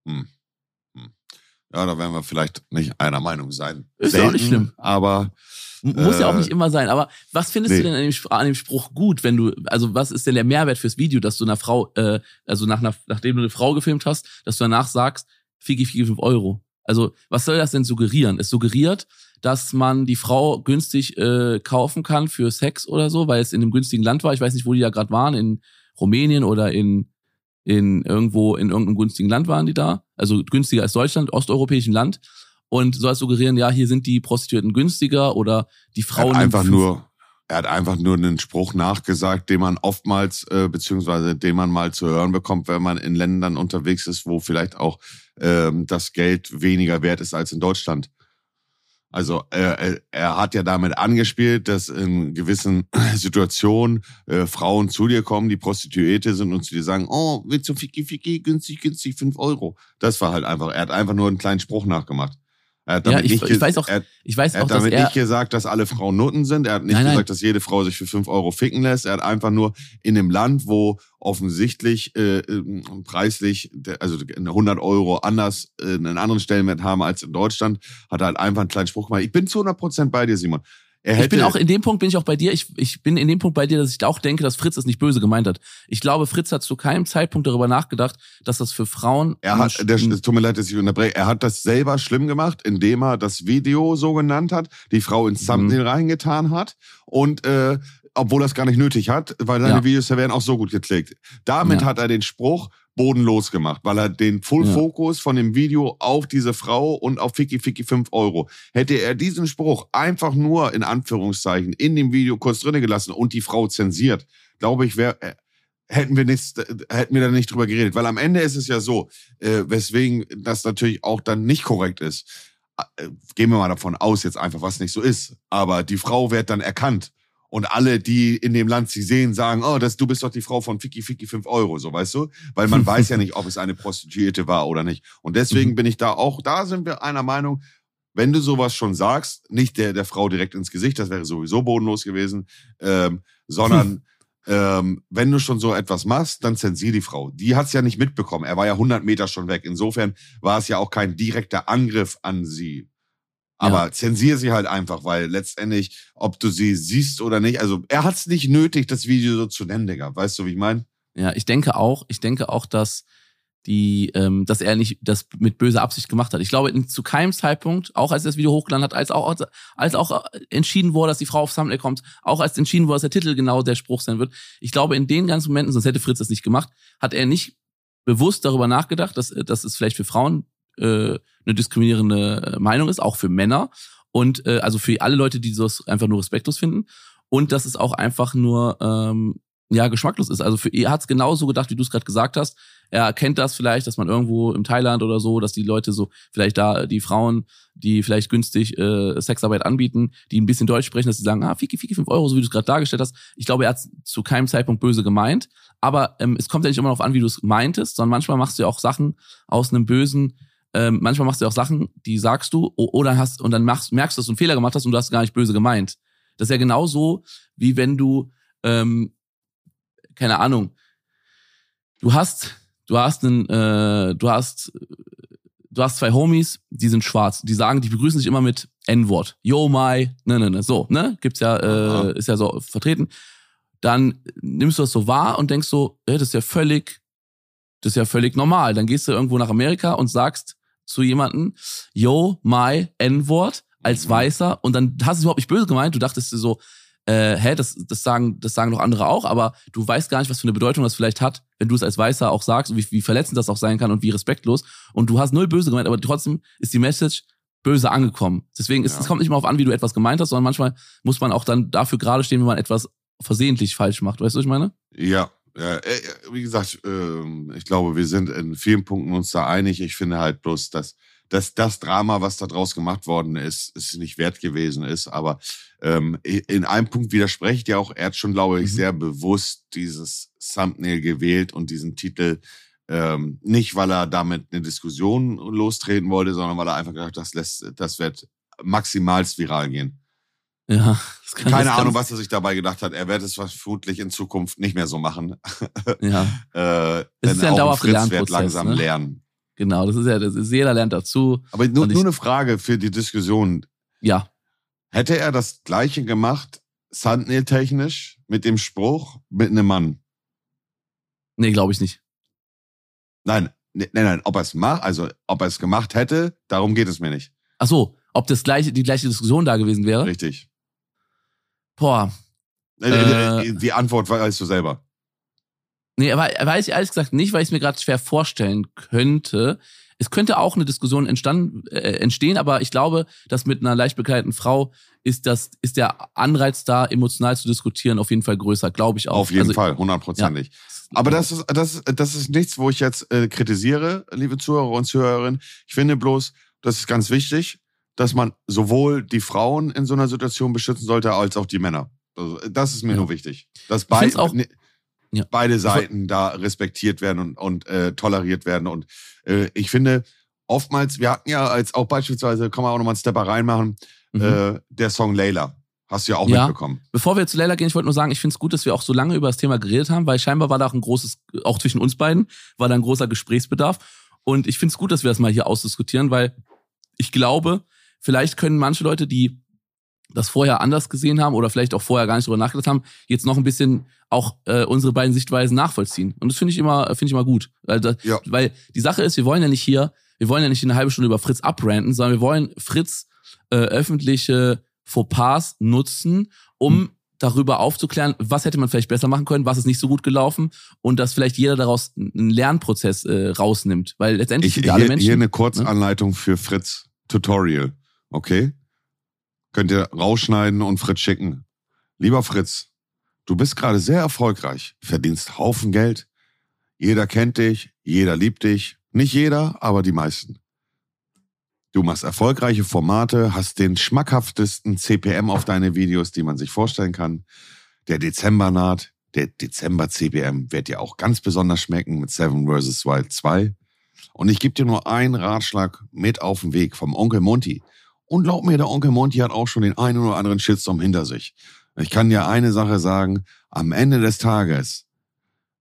Hm. Hm. Ja, da werden wir vielleicht nicht einer Meinung sein. Ist Selten, auch nicht schlimm. Aber muss äh, ja auch nicht immer sein. Aber was findest nee. du denn an dem, an dem, Spruch gut, wenn du, also was ist denn der Mehrwert fürs Video, dass du einer Frau, äh, also nach, nach, nachdem du eine Frau gefilmt hast, dass du danach sagst, Figi, Figi, 5 Euro. Also, was soll das denn suggerieren? Es suggeriert, dass man die Frau günstig äh, kaufen kann für Sex oder so, weil es in einem günstigen Land war. Ich weiß nicht, wo die da gerade waren, in Rumänien oder in, in irgendwo, in irgendeinem günstigen Land waren die da. Also günstiger als Deutschland, osteuropäischen Land. Und soll es suggerieren, ja, hier sind die Prostituierten günstiger oder die Frauen. Einfach nur, er hat einfach nur einen Spruch nachgesagt, den man oftmals, äh, beziehungsweise den man mal zu hören bekommt, wenn man in Ländern unterwegs ist, wo vielleicht auch ähm, das Geld weniger wert ist als in Deutschland. Also äh, er hat ja damit angespielt, dass in gewissen Situationen äh, Frauen zu dir kommen, die Prostituierte sind und zu dir sagen, oh, willst du Fiki Fiki, günstig, günstig, fünf Euro. Das war halt einfach, er hat einfach nur einen kleinen Spruch nachgemacht. Er ja, ich, nicht, ich weiß auch, er, ich weiß er hat damit er, nicht gesagt, dass alle Frauen Nutten sind. Er hat nicht nein, gesagt, nein. dass jede Frau sich für fünf Euro ficken lässt. Er hat einfach nur in dem Land, wo offensichtlich äh, äh preislich, also 100 Euro anders äh, einen anderen Stellenwert haben als in Deutschland, hat er halt einfach einen kleinen Spruch gemacht. Ich bin zu 100 Prozent bei dir, Simon ich bin auch in dem Punkt bin ich auch bei dir. Ich, ich bin in dem Punkt bei dir, dass ich auch denke, dass Fritz es nicht böse gemeint hat. Ich glaube, Fritz hat zu keinem Zeitpunkt darüber nachgedacht, dass das für Frauen. Er hat, der, es tut mir leid, dass ich unterbreche. Er hat das selber schlimm gemacht, indem er das Video so genannt hat, die Frau ins Thumbnail mhm. reingetan hat und äh, obwohl er es gar nicht nötig hat, weil seine Ja. Videos werden auch so gut geklickt. Damit Ja. hat er den Spruch bodenlos gemacht, weil er den Full Ja. Fokus von dem Video auf diese Frau und auf Ficky Ficky 5 Euro. Hätte er diesen Spruch einfach nur in Anführungszeichen in dem Video kurz drinne gelassen und die Frau zensiert, glaube ich, wäre hätten wir nichts, äh, hätten wir da nicht drüber geredet. Weil am Ende ist es ja so, äh, weswegen das natürlich auch dann nicht korrekt ist. Äh, Gehen wir mal davon aus, jetzt einfach, was nicht so ist. Aber die Frau wird dann erkannt. Und alle, die in dem Land sie sehen, sagen, oh, das, du bist doch die Frau von Ficky Ficky 5 Euro, so weißt du? Weil man weiß ja nicht, ob es eine Prostituierte war oder nicht. Und deswegen Mhm. bin ich da auch, da sind wir einer Meinung, wenn du sowas schon sagst, nicht der, der Frau direkt ins Gesicht, das wäre sowieso bodenlos gewesen, ähm, sondern ähm, wenn du schon so etwas machst, dann zensier die Frau. Die hat's ja nicht mitbekommen. Er war ja 100 Meter schon weg. Insofern war es ja auch kein direkter Angriff an sie. Aber Ja. zensier sie halt einfach, weil letztendlich, ob du sie siehst oder nicht, also er hat's nicht nötig, das Video so zu nennen, Digga. Weißt du, wie ich meine? Ja, ich denke auch, ich denke auch, dass die, ähm, dass er nicht das mit böser Absicht gemacht hat. Ich glaube, in, zu keinem Zeitpunkt, auch als er das Video hochgeladen hat, als auch, als auch äh, entschieden wurde, dass die Frau aufs Thumbnail kommt, auch als entschieden wurde, dass der Titel genau der Spruch sein wird. Ich glaube, in den ganzen Momenten, sonst hätte Fritz das nicht gemacht, hat er nicht bewusst darüber nachgedacht, dass, äh, dass es vielleicht für Frauen äh, eine diskriminierende äh, Meinung ist, auch für Männer. Und äh, also für alle Leute, die das einfach nur respektlos finden. Und dass es auch einfach nur ähm, ja geschmacklos ist. Also für er hat es genauso gedacht, wie du es gerade gesagt hast. Er kennt das vielleicht, dass man irgendwo im Thailand oder so, dass die Leute so vielleicht da die Frauen, die vielleicht günstig äh, Sexarbeit anbieten, die ein bisschen Deutsch sprechen, dass sie sagen, ah, Fiki, Fiki, 5 Euro, so wie du es gerade dargestellt hast. Ich glaube, er hat zu keinem Zeitpunkt böse gemeint. Aber ähm, es kommt ja nicht immer darauf an, wie du es meintest, sondern manchmal machst du ja auch Sachen aus einem bösen, ähm, manchmal machst du auch Sachen, die sagst du, oder hast, und dann machst, merkst du, dass du einen Fehler gemacht hast und du hast gar nicht böse gemeint. Das ist ja genauso, wie wenn du, ähm, keine Ahnung, du hast, du hast einen, äh, du hast, du hast zwei Homies, die sind schwarz, die sagen, die begrüßen sich immer mit N-Wort. Yo, my, ne, ne, ne, so, ne, gibt's ja, äh, ist ja so vertreten. Dann nimmst du das so wahr und denkst so, äh, das ist ja völlig, das ist ja völlig normal. Dann gehst du irgendwo nach Amerika und sagst zu jemandem, yo, my, N-Wort, als Mhm. Weißer und dann hast du es überhaupt nicht böse gemeint, du dachtest dir so, äh, hä, das, das sagen, das sagen doch andere auch, aber du weißt gar nicht, was für eine Bedeutung das vielleicht hat, wenn du es als Weißer auch sagst und wie, wie verletzend das auch sein kann und wie respektlos. Und du hast null böse gemeint, aber trotzdem ist die Message böse angekommen. Deswegen ist, Ja. es kommt nicht mal auf an, wie du etwas gemeint hast, sondern manchmal muss man auch dann dafür gerade stehen, wenn man etwas versehentlich falsch macht. Weißt du, was ich meine? Ja, ja, äh, wie gesagt, ähm, ich glaube, wir sind in vielen Punkten uns da einig. Ich finde halt bloß, dass, dass das Drama, was da draus gemacht worden ist, ist nicht wert gewesen ist. Aber ähm, in einem Punkt widersprecht ja auch, er hat schon, glaube ich, Mhm. sehr bewusst dieses Thumbnail gewählt und diesen Titel. Ähm, nicht, weil er damit eine Diskussion lostreten wollte, sondern weil er einfach gedacht hat, das, lässt, das wird maximalst viral gehen. Ja. Keine Ahnung, was er sich dabei gedacht hat. Er wird es vermutlich in Zukunft nicht mehr so machen. Ja, Äh, Es ist ja ein dauerhafter wird langsam ne? lernen. genau. Das ist ja, das ist, jeder lernt dazu. Aber nur, nur eine Frage für die Diskussion. Ja. Hätte er das Gleiche gemacht, Thumbnail-technisch, mit dem Spruch, mit einem Mann? Nee, glaube ich nicht. Nein, nein, nein, ob er es macht, also ob er es gemacht hätte, darum geht es mir nicht. Ach so, ob das gleiche, die gleiche Diskussion da gewesen wäre? Richtig. Boah. Äh, Äh. die Antwort weißt du selber. Nee, aber weiß ich ehrlich gesagt nicht, weil ich es mir gerade schwer vorstellen könnte. Es könnte auch eine Diskussion entstanden, äh, entstehen, aber ich glaube, dass mit einer leicht bekleideten Frau ist das, ist der Anreiz da, emotional zu diskutieren, auf jeden Fall größer, glaube ich auch. Auf jeden Also, Fall, hundertprozentig. Aber das ist, das, ist- das ist nichts, wo ich jetzt äh, kritisiere, liebe Zuhörer und Zuhörerinnen. Ich finde bloß, das ist ganz wichtig, dass man sowohl die Frauen in so einer Situation beschützen sollte, als auch die Männer. Also, das ist mir Ja. nur wichtig. Dass beid, auch- ne- Ja. beide Seiten da respektiert werden und, und äh, toleriert werden. Und äh, ich finde, oftmals, wir hatten ja als auch beispielsweise, kann man auch nochmal einen Stepper reinmachen, Mhm. äh, der Song Layla. Hast du ja auch Ja. mitbekommen. Bevor wir zu Leila gehen, ich wollte nur sagen, ich finde es gut, dass wir auch so lange über das Thema geredet haben, weil scheinbar war da auch ein großes, auch zwischen uns beiden, war da ein großer Gesprächsbedarf. Und ich finde es gut, dass wir das mal hier ausdiskutieren, weil ich glaube, vielleicht können manche Leute, die das vorher anders gesehen haben oder vielleicht auch vorher gar nicht drüber nachgedacht haben, jetzt noch ein bisschen auch äh, unsere beiden Sichtweisen nachvollziehen. Und das finde ich immer, finde ich immer gut. Weil, da, Ja. weil die Sache ist, wir wollen ja nicht hier, wir wollen ja nicht eine halbe Stunde über Fritz abranten, sondern wir wollen Fritz äh, öffentliche Fauxpas nutzen, um darüber aufzuklären, was hätte man vielleicht besser machen können, was ist nicht so gut gelaufen und dass vielleicht jeder daraus einen Lernprozess äh, rausnimmt. Weil letztendlich Ich, sind alle hier, Menschen. hier eine Kurzanleitung für Fritz. Tutorial. Okay? Könnt ihr rausschneiden und Fritz schicken. Lieber Fritz, du bist gerade sehr erfolgreich, verdienst Haufen Geld. Jeder kennt dich, jeder liebt dich. Nicht jeder, aber die meisten. Du machst erfolgreiche Formate, hast den schmackhaftesten CPM auf deine Videos, die man sich vorstellen kann. Der Dezember naht. Der Dezember CPM wird dir auch ganz besonders schmecken mit Seven vs. Wild 2. Und ich gebe dir nur einen Ratschlag mit auf den Weg vom Onkel Monty. Und glaub mir, der Onkel Monty hat auch schon den einen oder anderen Shitstorm hinter sich. Ich kann dir eine Sache sagen, am Ende des Tages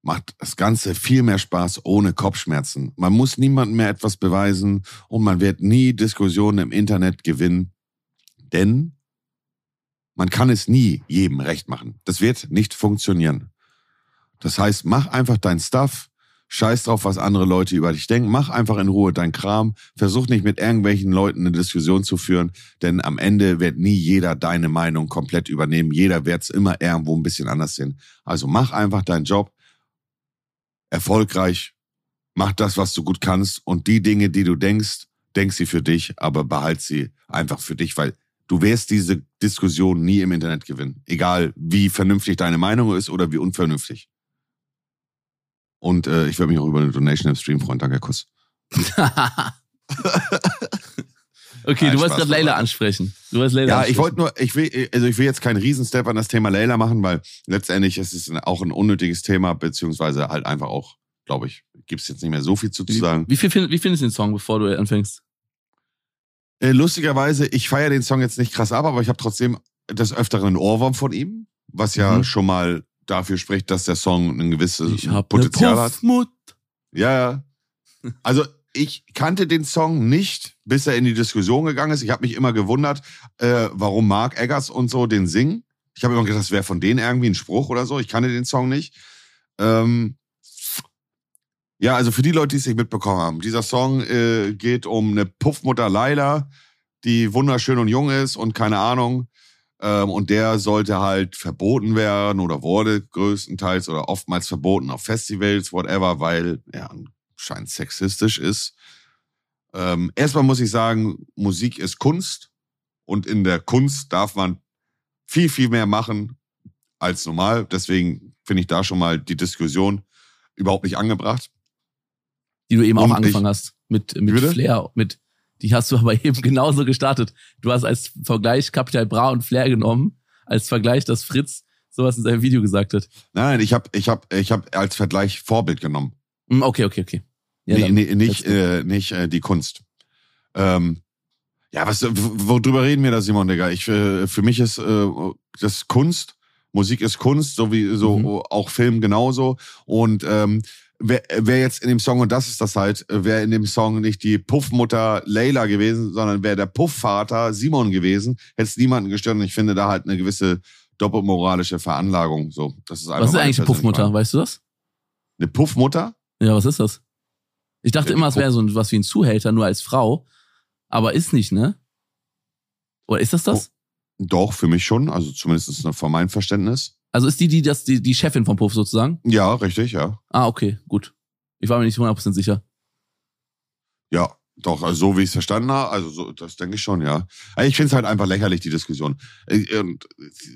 macht das Ganze viel mehr Spaß ohne Kopfschmerzen. Man muss niemandem mehr etwas beweisen und man wird nie Diskussionen im Internet gewinnen, denn man kann es nie jedem recht machen. Das wird nicht funktionieren. Das heißt, mach einfach dein Stuff, scheiß drauf, was andere Leute über dich denken, mach einfach in Ruhe dein Kram, versuch nicht mit irgendwelchen Leuten eine Diskussion zu führen, denn am Ende wird nie jeder deine Meinung komplett übernehmen. Jeder wird es immer irgendwo ein bisschen anders sehen. Also mach einfach deinen Job, erfolgreich, mach das, was du gut kannst und die Dinge, die du denkst, denk sie für dich, aber behalt sie einfach für dich, weil du wirst diese Diskussion nie im Internet gewinnen. Egal, wie vernünftig deine Meinung ist oder wie unvernünftig. Und äh, ich würde mich auch über eine Donation im Stream freuen. Danke, Kuss. okay, Nein, du wolltest gerade Leila ansprechen. Du Leila Ja, ansprechen. ich wollte nur, ich will, also ich will jetzt keinen Riesenstep an das Thema Layla machen, weil letztendlich ist es auch ein unnötiges Thema, beziehungsweise halt einfach auch, glaube ich, gibt es jetzt nicht mehr so viel zu zu sagen. Wie, viel wie findest du den Song, bevor du anfängst? Äh, lustigerweise, ich feiere den Song jetzt nicht krass ab, aber ich habe trotzdem des Öfteren einen Ohrwurm von ihm, was ja Mhm. schon mal dafür spricht, dass der Song ein gewisses Ich hab Potenzial ne hat. Puffmut. Ja, ja. Also ich kannte den Song nicht, bis er in die Diskussion gegangen ist. Ich habe mich immer gewundert, äh, warum Mark Eggers und so den singen. Ich habe immer gedacht, das wäre von denen irgendwie ein Spruch oder so. Ich kannte den Song nicht. Ähm, ja, also für die Leute, die es nicht mitbekommen haben, dieser Song äh, geht um eine Puffmutter Laila, die wunderschön und jung ist und keine Ahnung. Ähm, und der sollte halt verboten werden oder wurde größtenteils oder oftmals verboten auf Festivals, whatever, weil er anscheinend sexistisch ist. Ähm, erstmal muss ich sagen, Musik ist Kunst und in der Kunst darf man viel, viel mehr machen als normal. Deswegen finde ich da schon mal die Diskussion überhaupt nicht angebracht. Die du eben Und auch angefangen hast. Mit, mit? Flair. Mit, die hast du aber eben genauso gestartet. Du hast als Vergleich Capital Bra und Flair genommen. Als Vergleich, dass Fritz sowas in seinem Video gesagt hat. Nein, ich habe ich hab, ich hab als Vergleich Vorbild genommen. Hm, Okay, okay, okay. Ja, nee, nee, nicht, äh, nicht äh, die Kunst. Ähm, ja, was, worüber reden wir da, Simon, Digga? Ich, äh, für mich ist äh, das Kunst, Musik ist Kunst, so wie so Mhm. auch Film genauso. Und ähm, wer, wer jetzt in dem Song, und das ist das halt, wäre in dem Song nicht die Puffmutter Leila gewesen, sondern wäre der Puffvater Simon gewesen, hätte es niemanden gestört. Und ich finde da halt eine gewisse doppelmoralische Veranlagung. So, das ist einfach Was ist eigentlich eine Puffmutter? Weißt du das? Eine Puffmutter? Ja, was ist das? Ich dachte Ja, immer, es wäre so was wie ein Zuhälter, nur als Frau. Aber ist nicht, ne? Oder ist das das? Doch, für mich schon. Also zumindest von meinem Verständnis. Also ist die, die, das, die, die Chefin vom Puff sozusagen? Ja, richtig, ja. Ah, okay, gut. Ich war mir nicht 100% sicher. Ja, doch, also so wie ich es verstanden habe, also so, das denke ich schon, ja. Aber Ich finde es halt einfach lächerlich, die Diskussion. Äh, Und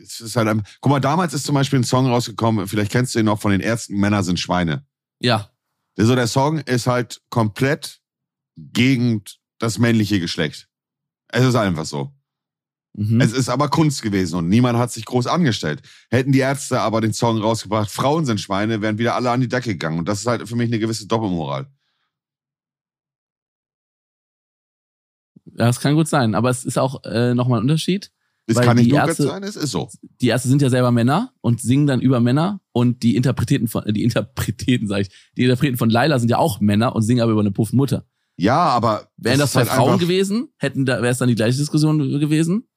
es ist halt einfach, guck mal, damals ist zum Beispiel ein Song rausgekommen, vielleicht kennst du ihn noch von den Ärzten, Männer sind Schweine. Ja. Der, so, der Song ist halt komplett gegen das männliche Geschlecht. Es ist einfach so. Mhm. Es ist aber Kunst gewesen und niemand hat sich groß angestellt. Hätten die Ärzte aber den Song rausgebracht, Frauen sind Schweine, wären wieder alle an die Decke gegangen. Und das ist halt für mich eine gewisse Doppelmoral. ja, das kann gut sein. Aber es ist auch äh, nochmal ein Unterschied. Es kann nicht die nur Ärzte- sein, es ist so. Die Ärzte sind ja selber Männer und singen dann über Männer. Und die Interpreteten von, die Interpreteten, sag ich, die Interpreten von Laila sind ja auch Männer und singen aber über eine Puffmutter. Ja, aber. Wären das, ist zwei halt Frauen gewesen, hätten da, wäre es dann die gleiche Diskussion gewesen?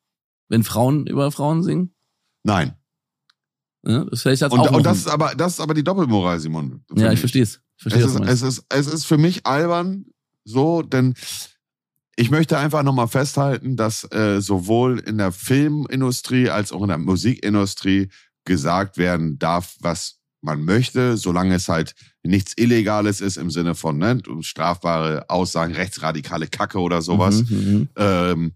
Wenn Frauen über Frauen singen? Nein. Ne? Das vielleicht Und, auch und das ist aber, das ist aber die Doppelmoral, Simon. Ja, ich verstehe es. Es ist, es, ist, es ist für mich albern so, denn ich möchte einfach nochmal festhalten, dass äh, sowohl in der Filmindustrie als auch in der Musikindustrie gesagt werden darf, was man möchte, solange es halt nichts Illegales ist im Sinne von ne, strafbare Aussagen, rechtsradikale Kacke oder sowas. Mhm, mhm. Ähm,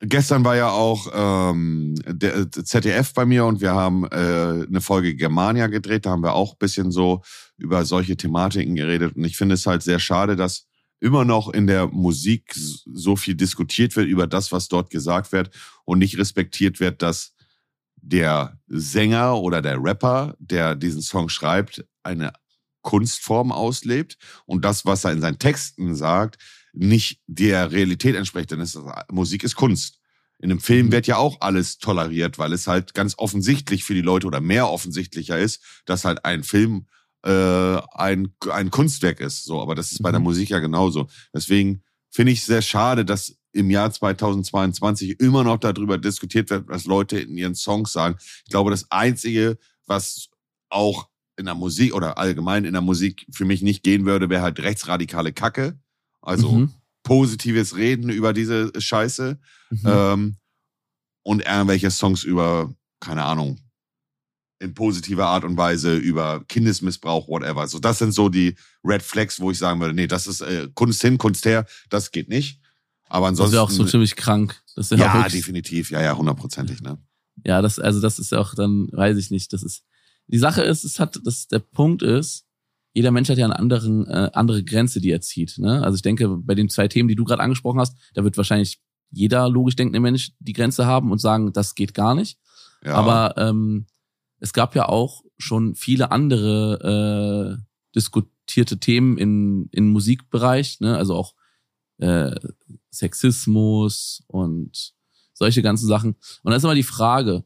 gestern war ja auch ähm, der ZDF bei mir und wir haben äh, eine Folge Germania gedreht. Da haben wir auch bisschen so über solche Thematiken geredet. Und ich finde es halt sehr schade, dass immer noch in der Musik so viel diskutiert wird über das, was dort gesagt wird und nicht respektiert wird, dass der Sänger oder der Rapper, der diesen Song schreibt, eine Kunstform auslebt und das, was er in seinen Texten sagt, nicht der Realität entspricht. Denn ist, Musik ist Kunst. In einem Film Mhm. wird ja auch alles toleriert, weil es halt ganz offensichtlich für die Leute oder mehr offensichtlicher ist, dass halt ein Film äh, ein, ein Kunstwerk ist. So, aber das ist bei der Mhm. Musik ja genauso. Deswegen finde ich sehr schade, dass im Jahr 2022 immer noch darüber diskutiert wird, was Leute in ihren Songs sagen. Ich glaube, das Einzige, was auch in der Musik oder allgemein in der Musik für mich nicht gehen würde, wäre halt rechtsradikale Kacke. Also Mhm. positives Reden über diese Scheiße. Mhm. Ähm, und irgendwelche Songs über, keine Ahnung, in positiver Art und Weise über Kindesmissbrauch, whatever. So, das sind so die Red Flags, wo ich sagen würde, nee, das ist äh, Kunst hin, Kunst her, das geht nicht. Aber das ansonsten. wäre auch so ziemlich krank. Das auch ja, definitiv, ja, ja, hundertprozentig, ne? Ja, das, also das ist ja auch dann, weiß ich nicht, das ist, die Sache ist, es hat, das, der Punkt ist, jeder Mensch hat ja eine anderen, äh, andere Grenze, die er zieht, ne? Also ich denke, bei den zwei Themen, die du gerade angesprochen hast, da wird wahrscheinlich jeder logisch denkende Mensch die Grenze haben und sagen, das geht gar nicht. Ja. Aber ähm, es gab ja auch schon viele andere äh, diskutierte Themen im, im Musikbereich, ne? Also auch äh, Sexismus und solche ganzen Sachen. Und da ist immer die Frage,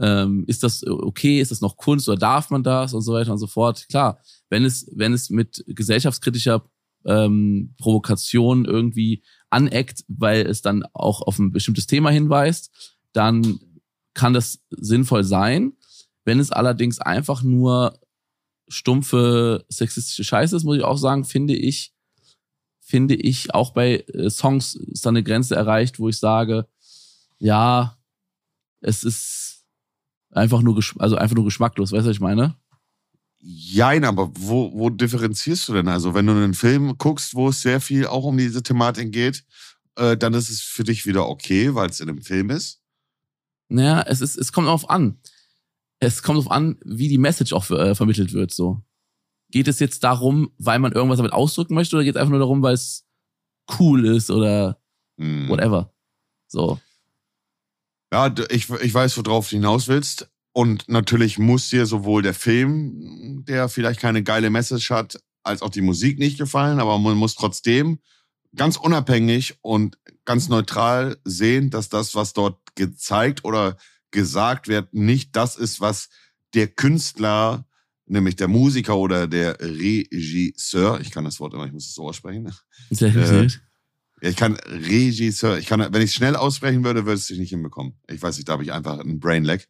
ähm, ist das okay, ist das noch Kunst oder darf man das und so weiter und so fort. Klar, wenn es, wenn es mit gesellschaftskritischer ähm, Provokation irgendwie aneckt, weil es dann auch auf ein bestimmtes Thema hinweist, dann kann das sinnvoll sein. Wenn es allerdings einfach nur stumpfe sexistische Scheiße ist, muss ich auch sagen, finde ich, finde ich auch bei äh, Songs ist da eine Grenze erreicht, wo ich sage, ja, es ist einfach nur, also einfach nur geschmacklos, weißt du, was ich meine? Jein, aber wo, wo differenzierst du denn? Also, wenn du einen Film guckst, wo es sehr viel auch um diese Thematik geht, äh, dann ist es für dich wieder okay, weil es in einem Film ist. Naja, es ist, es kommt darauf an. Es kommt darauf an, wie die Message auch äh, vermittelt wird, so. Geht es jetzt darum, weil man irgendwas damit ausdrücken möchte, oder geht es einfach nur darum, weil es cool ist oder Hm. whatever? So. Ja, ich, ich weiß, worauf du hinaus willst. Und natürlich muss dir sowohl der Film, der vielleicht keine geile Message hat, als auch die Musik nicht gefallen, aber man muss trotzdem ganz unabhängig und ganz neutral sehen, dass das, was dort gezeigt oder gesagt wird, nicht das ist, was der Künstler, nämlich der Musiker oder der Regisseur, ich kann das Wort immer, ich muss es so aussprechen, Sehr. Äh, gut. Ja, ich kann Regisseur, ich kann, wenn ich es schnell aussprechen würde, würde es sich nicht hinbekommen. Ich weiß nicht, da habe ich einfach einen Brainlag.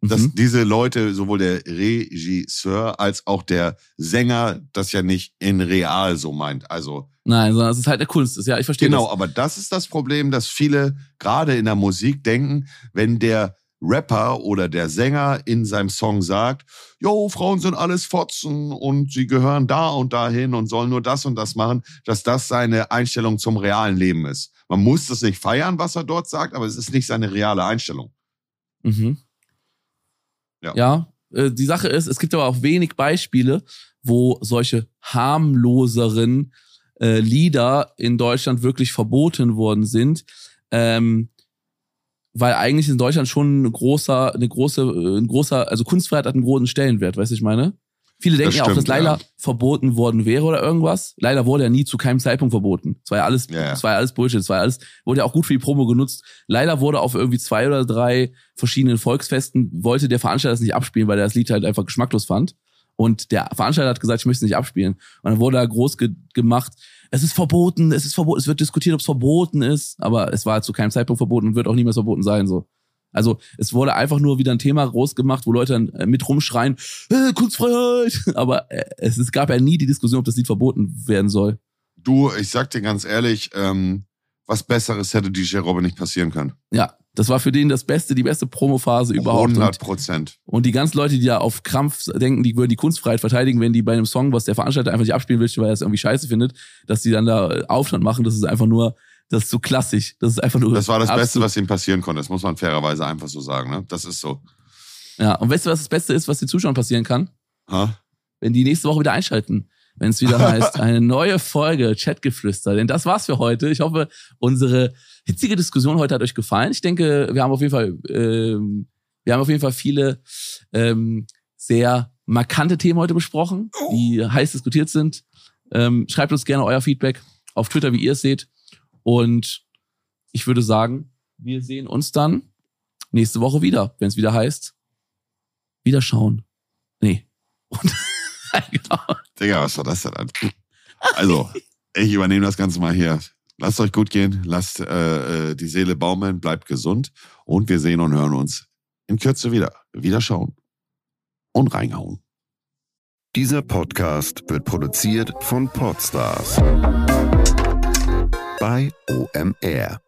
Dass Mhm. diese Leute, sowohl der Regisseur als auch der Sänger, das ja nicht in real so meint. Also Nein, sondern es ist halt der Kunst. Ja, ich verstehe genau, das. aber das ist das Problem, dass viele gerade in der Musik denken, wenn der Rapper oder der Sänger in seinem Song sagt, Jo, Frauen sind alles Fotzen und sie gehören da und dahin und sollen nur das und das machen, dass das seine Einstellung zum realen Leben ist. Man muss das nicht feiern, was er dort sagt, aber es ist nicht seine reale Einstellung. Mhm. Ja. Ja, äh, die Sache ist, es gibt aber auch wenig Beispiele, wo solche harmloseren äh, Lieder in Deutschland wirklich verboten worden sind. Ähm, weil eigentlich in Deutschland schon ein großer, eine große, ein großer, also Kunstfreiheit hat einen großen Stellenwert, weißt du, ich meine? Viele denken ja auch, dass Laila ja. verboten worden wäre oder irgendwas. Laila wurde ja nie zu keinem Zeitpunkt verboten. Es war ja alles, es war ja alles Bullshit. Es war ja alles, wurde ja auch gut für die Promo genutzt. Laila wurde auf irgendwie zwei oder drei verschiedenen Volksfesten, wollte der Veranstalter das nicht abspielen, weil er das Lied halt einfach geschmacklos fand. Und der Veranstalter hat gesagt, ich möchte es nicht abspielen. Und dann wurde da groß ge gemacht, es ist verboten, es ist verboten, es wird diskutiert, ob es verboten ist. Aber es war zu keinem Zeitpunkt verboten und wird auch niemals verboten sein, so. Also es wurde einfach nur wieder ein Thema groß gemacht, wo Leute dann äh, mit rumschreien, äh, Kunstfreiheit. Aber äh, es, es gab ja nie die Diskussion, ob das Lied verboten werden soll. Du, ich sag dir ganz ehrlich, ähm, was Besseres hätte DJ Robin nicht passieren können. Ja, das war für den das Beste, die beste Promophase überhaupt. 100 Prozent. Und die ganzen Leute, die da auf Krampf denken, die würden die Kunstfreiheit verteidigen, wenn die bei einem Song, was der Veranstalter einfach nicht abspielen will, weil er es irgendwie scheiße findet, dass die dann da Aufstand machen, das ist einfach nur, das ist so klassisch. Das ist einfach nur. Das war das Beste, was ihm passieren konnte. Das muss man fairerweise einfach so sagen. Ne? Das ist so. Ja, und weißt du, was das Beste ist, was den Zuschauern passieren kann? Ha? Wenn die nächste Woche wieder einschalten. Wenn es wieder heißt, eine neue Folge Chatgeflüster. Denn das war's für heute. Ich hoffe, unsere hitzige Diskussion heute hat euch gefallen. Ich denke, wir haben auf jeden Fall, ähm, wir haben auf jeden Fall viele ähm, sehr markante Themen heute besprochen, die heiß diskutiert sind. Ähm, schreibt uns gerne euer Feedback auf Twitter, wie ihr es seht. Und ich würde sagen, wir sehen uns dann nächste Woche wieder, wenn es wieder heißt, wieder schauen. Nee. Und, genau. Digga, was war das denn? Also, ich übernehme das Ganze mal hier. Lasst euch gut gehen, lasst äh, äh, die Seele baumeln, bleibt gesund und wir sehen und hören uns in Kürze wieder. Wieder schauen und reinhauen. Dieser Podcast wird produziert von Podstars bei OMR.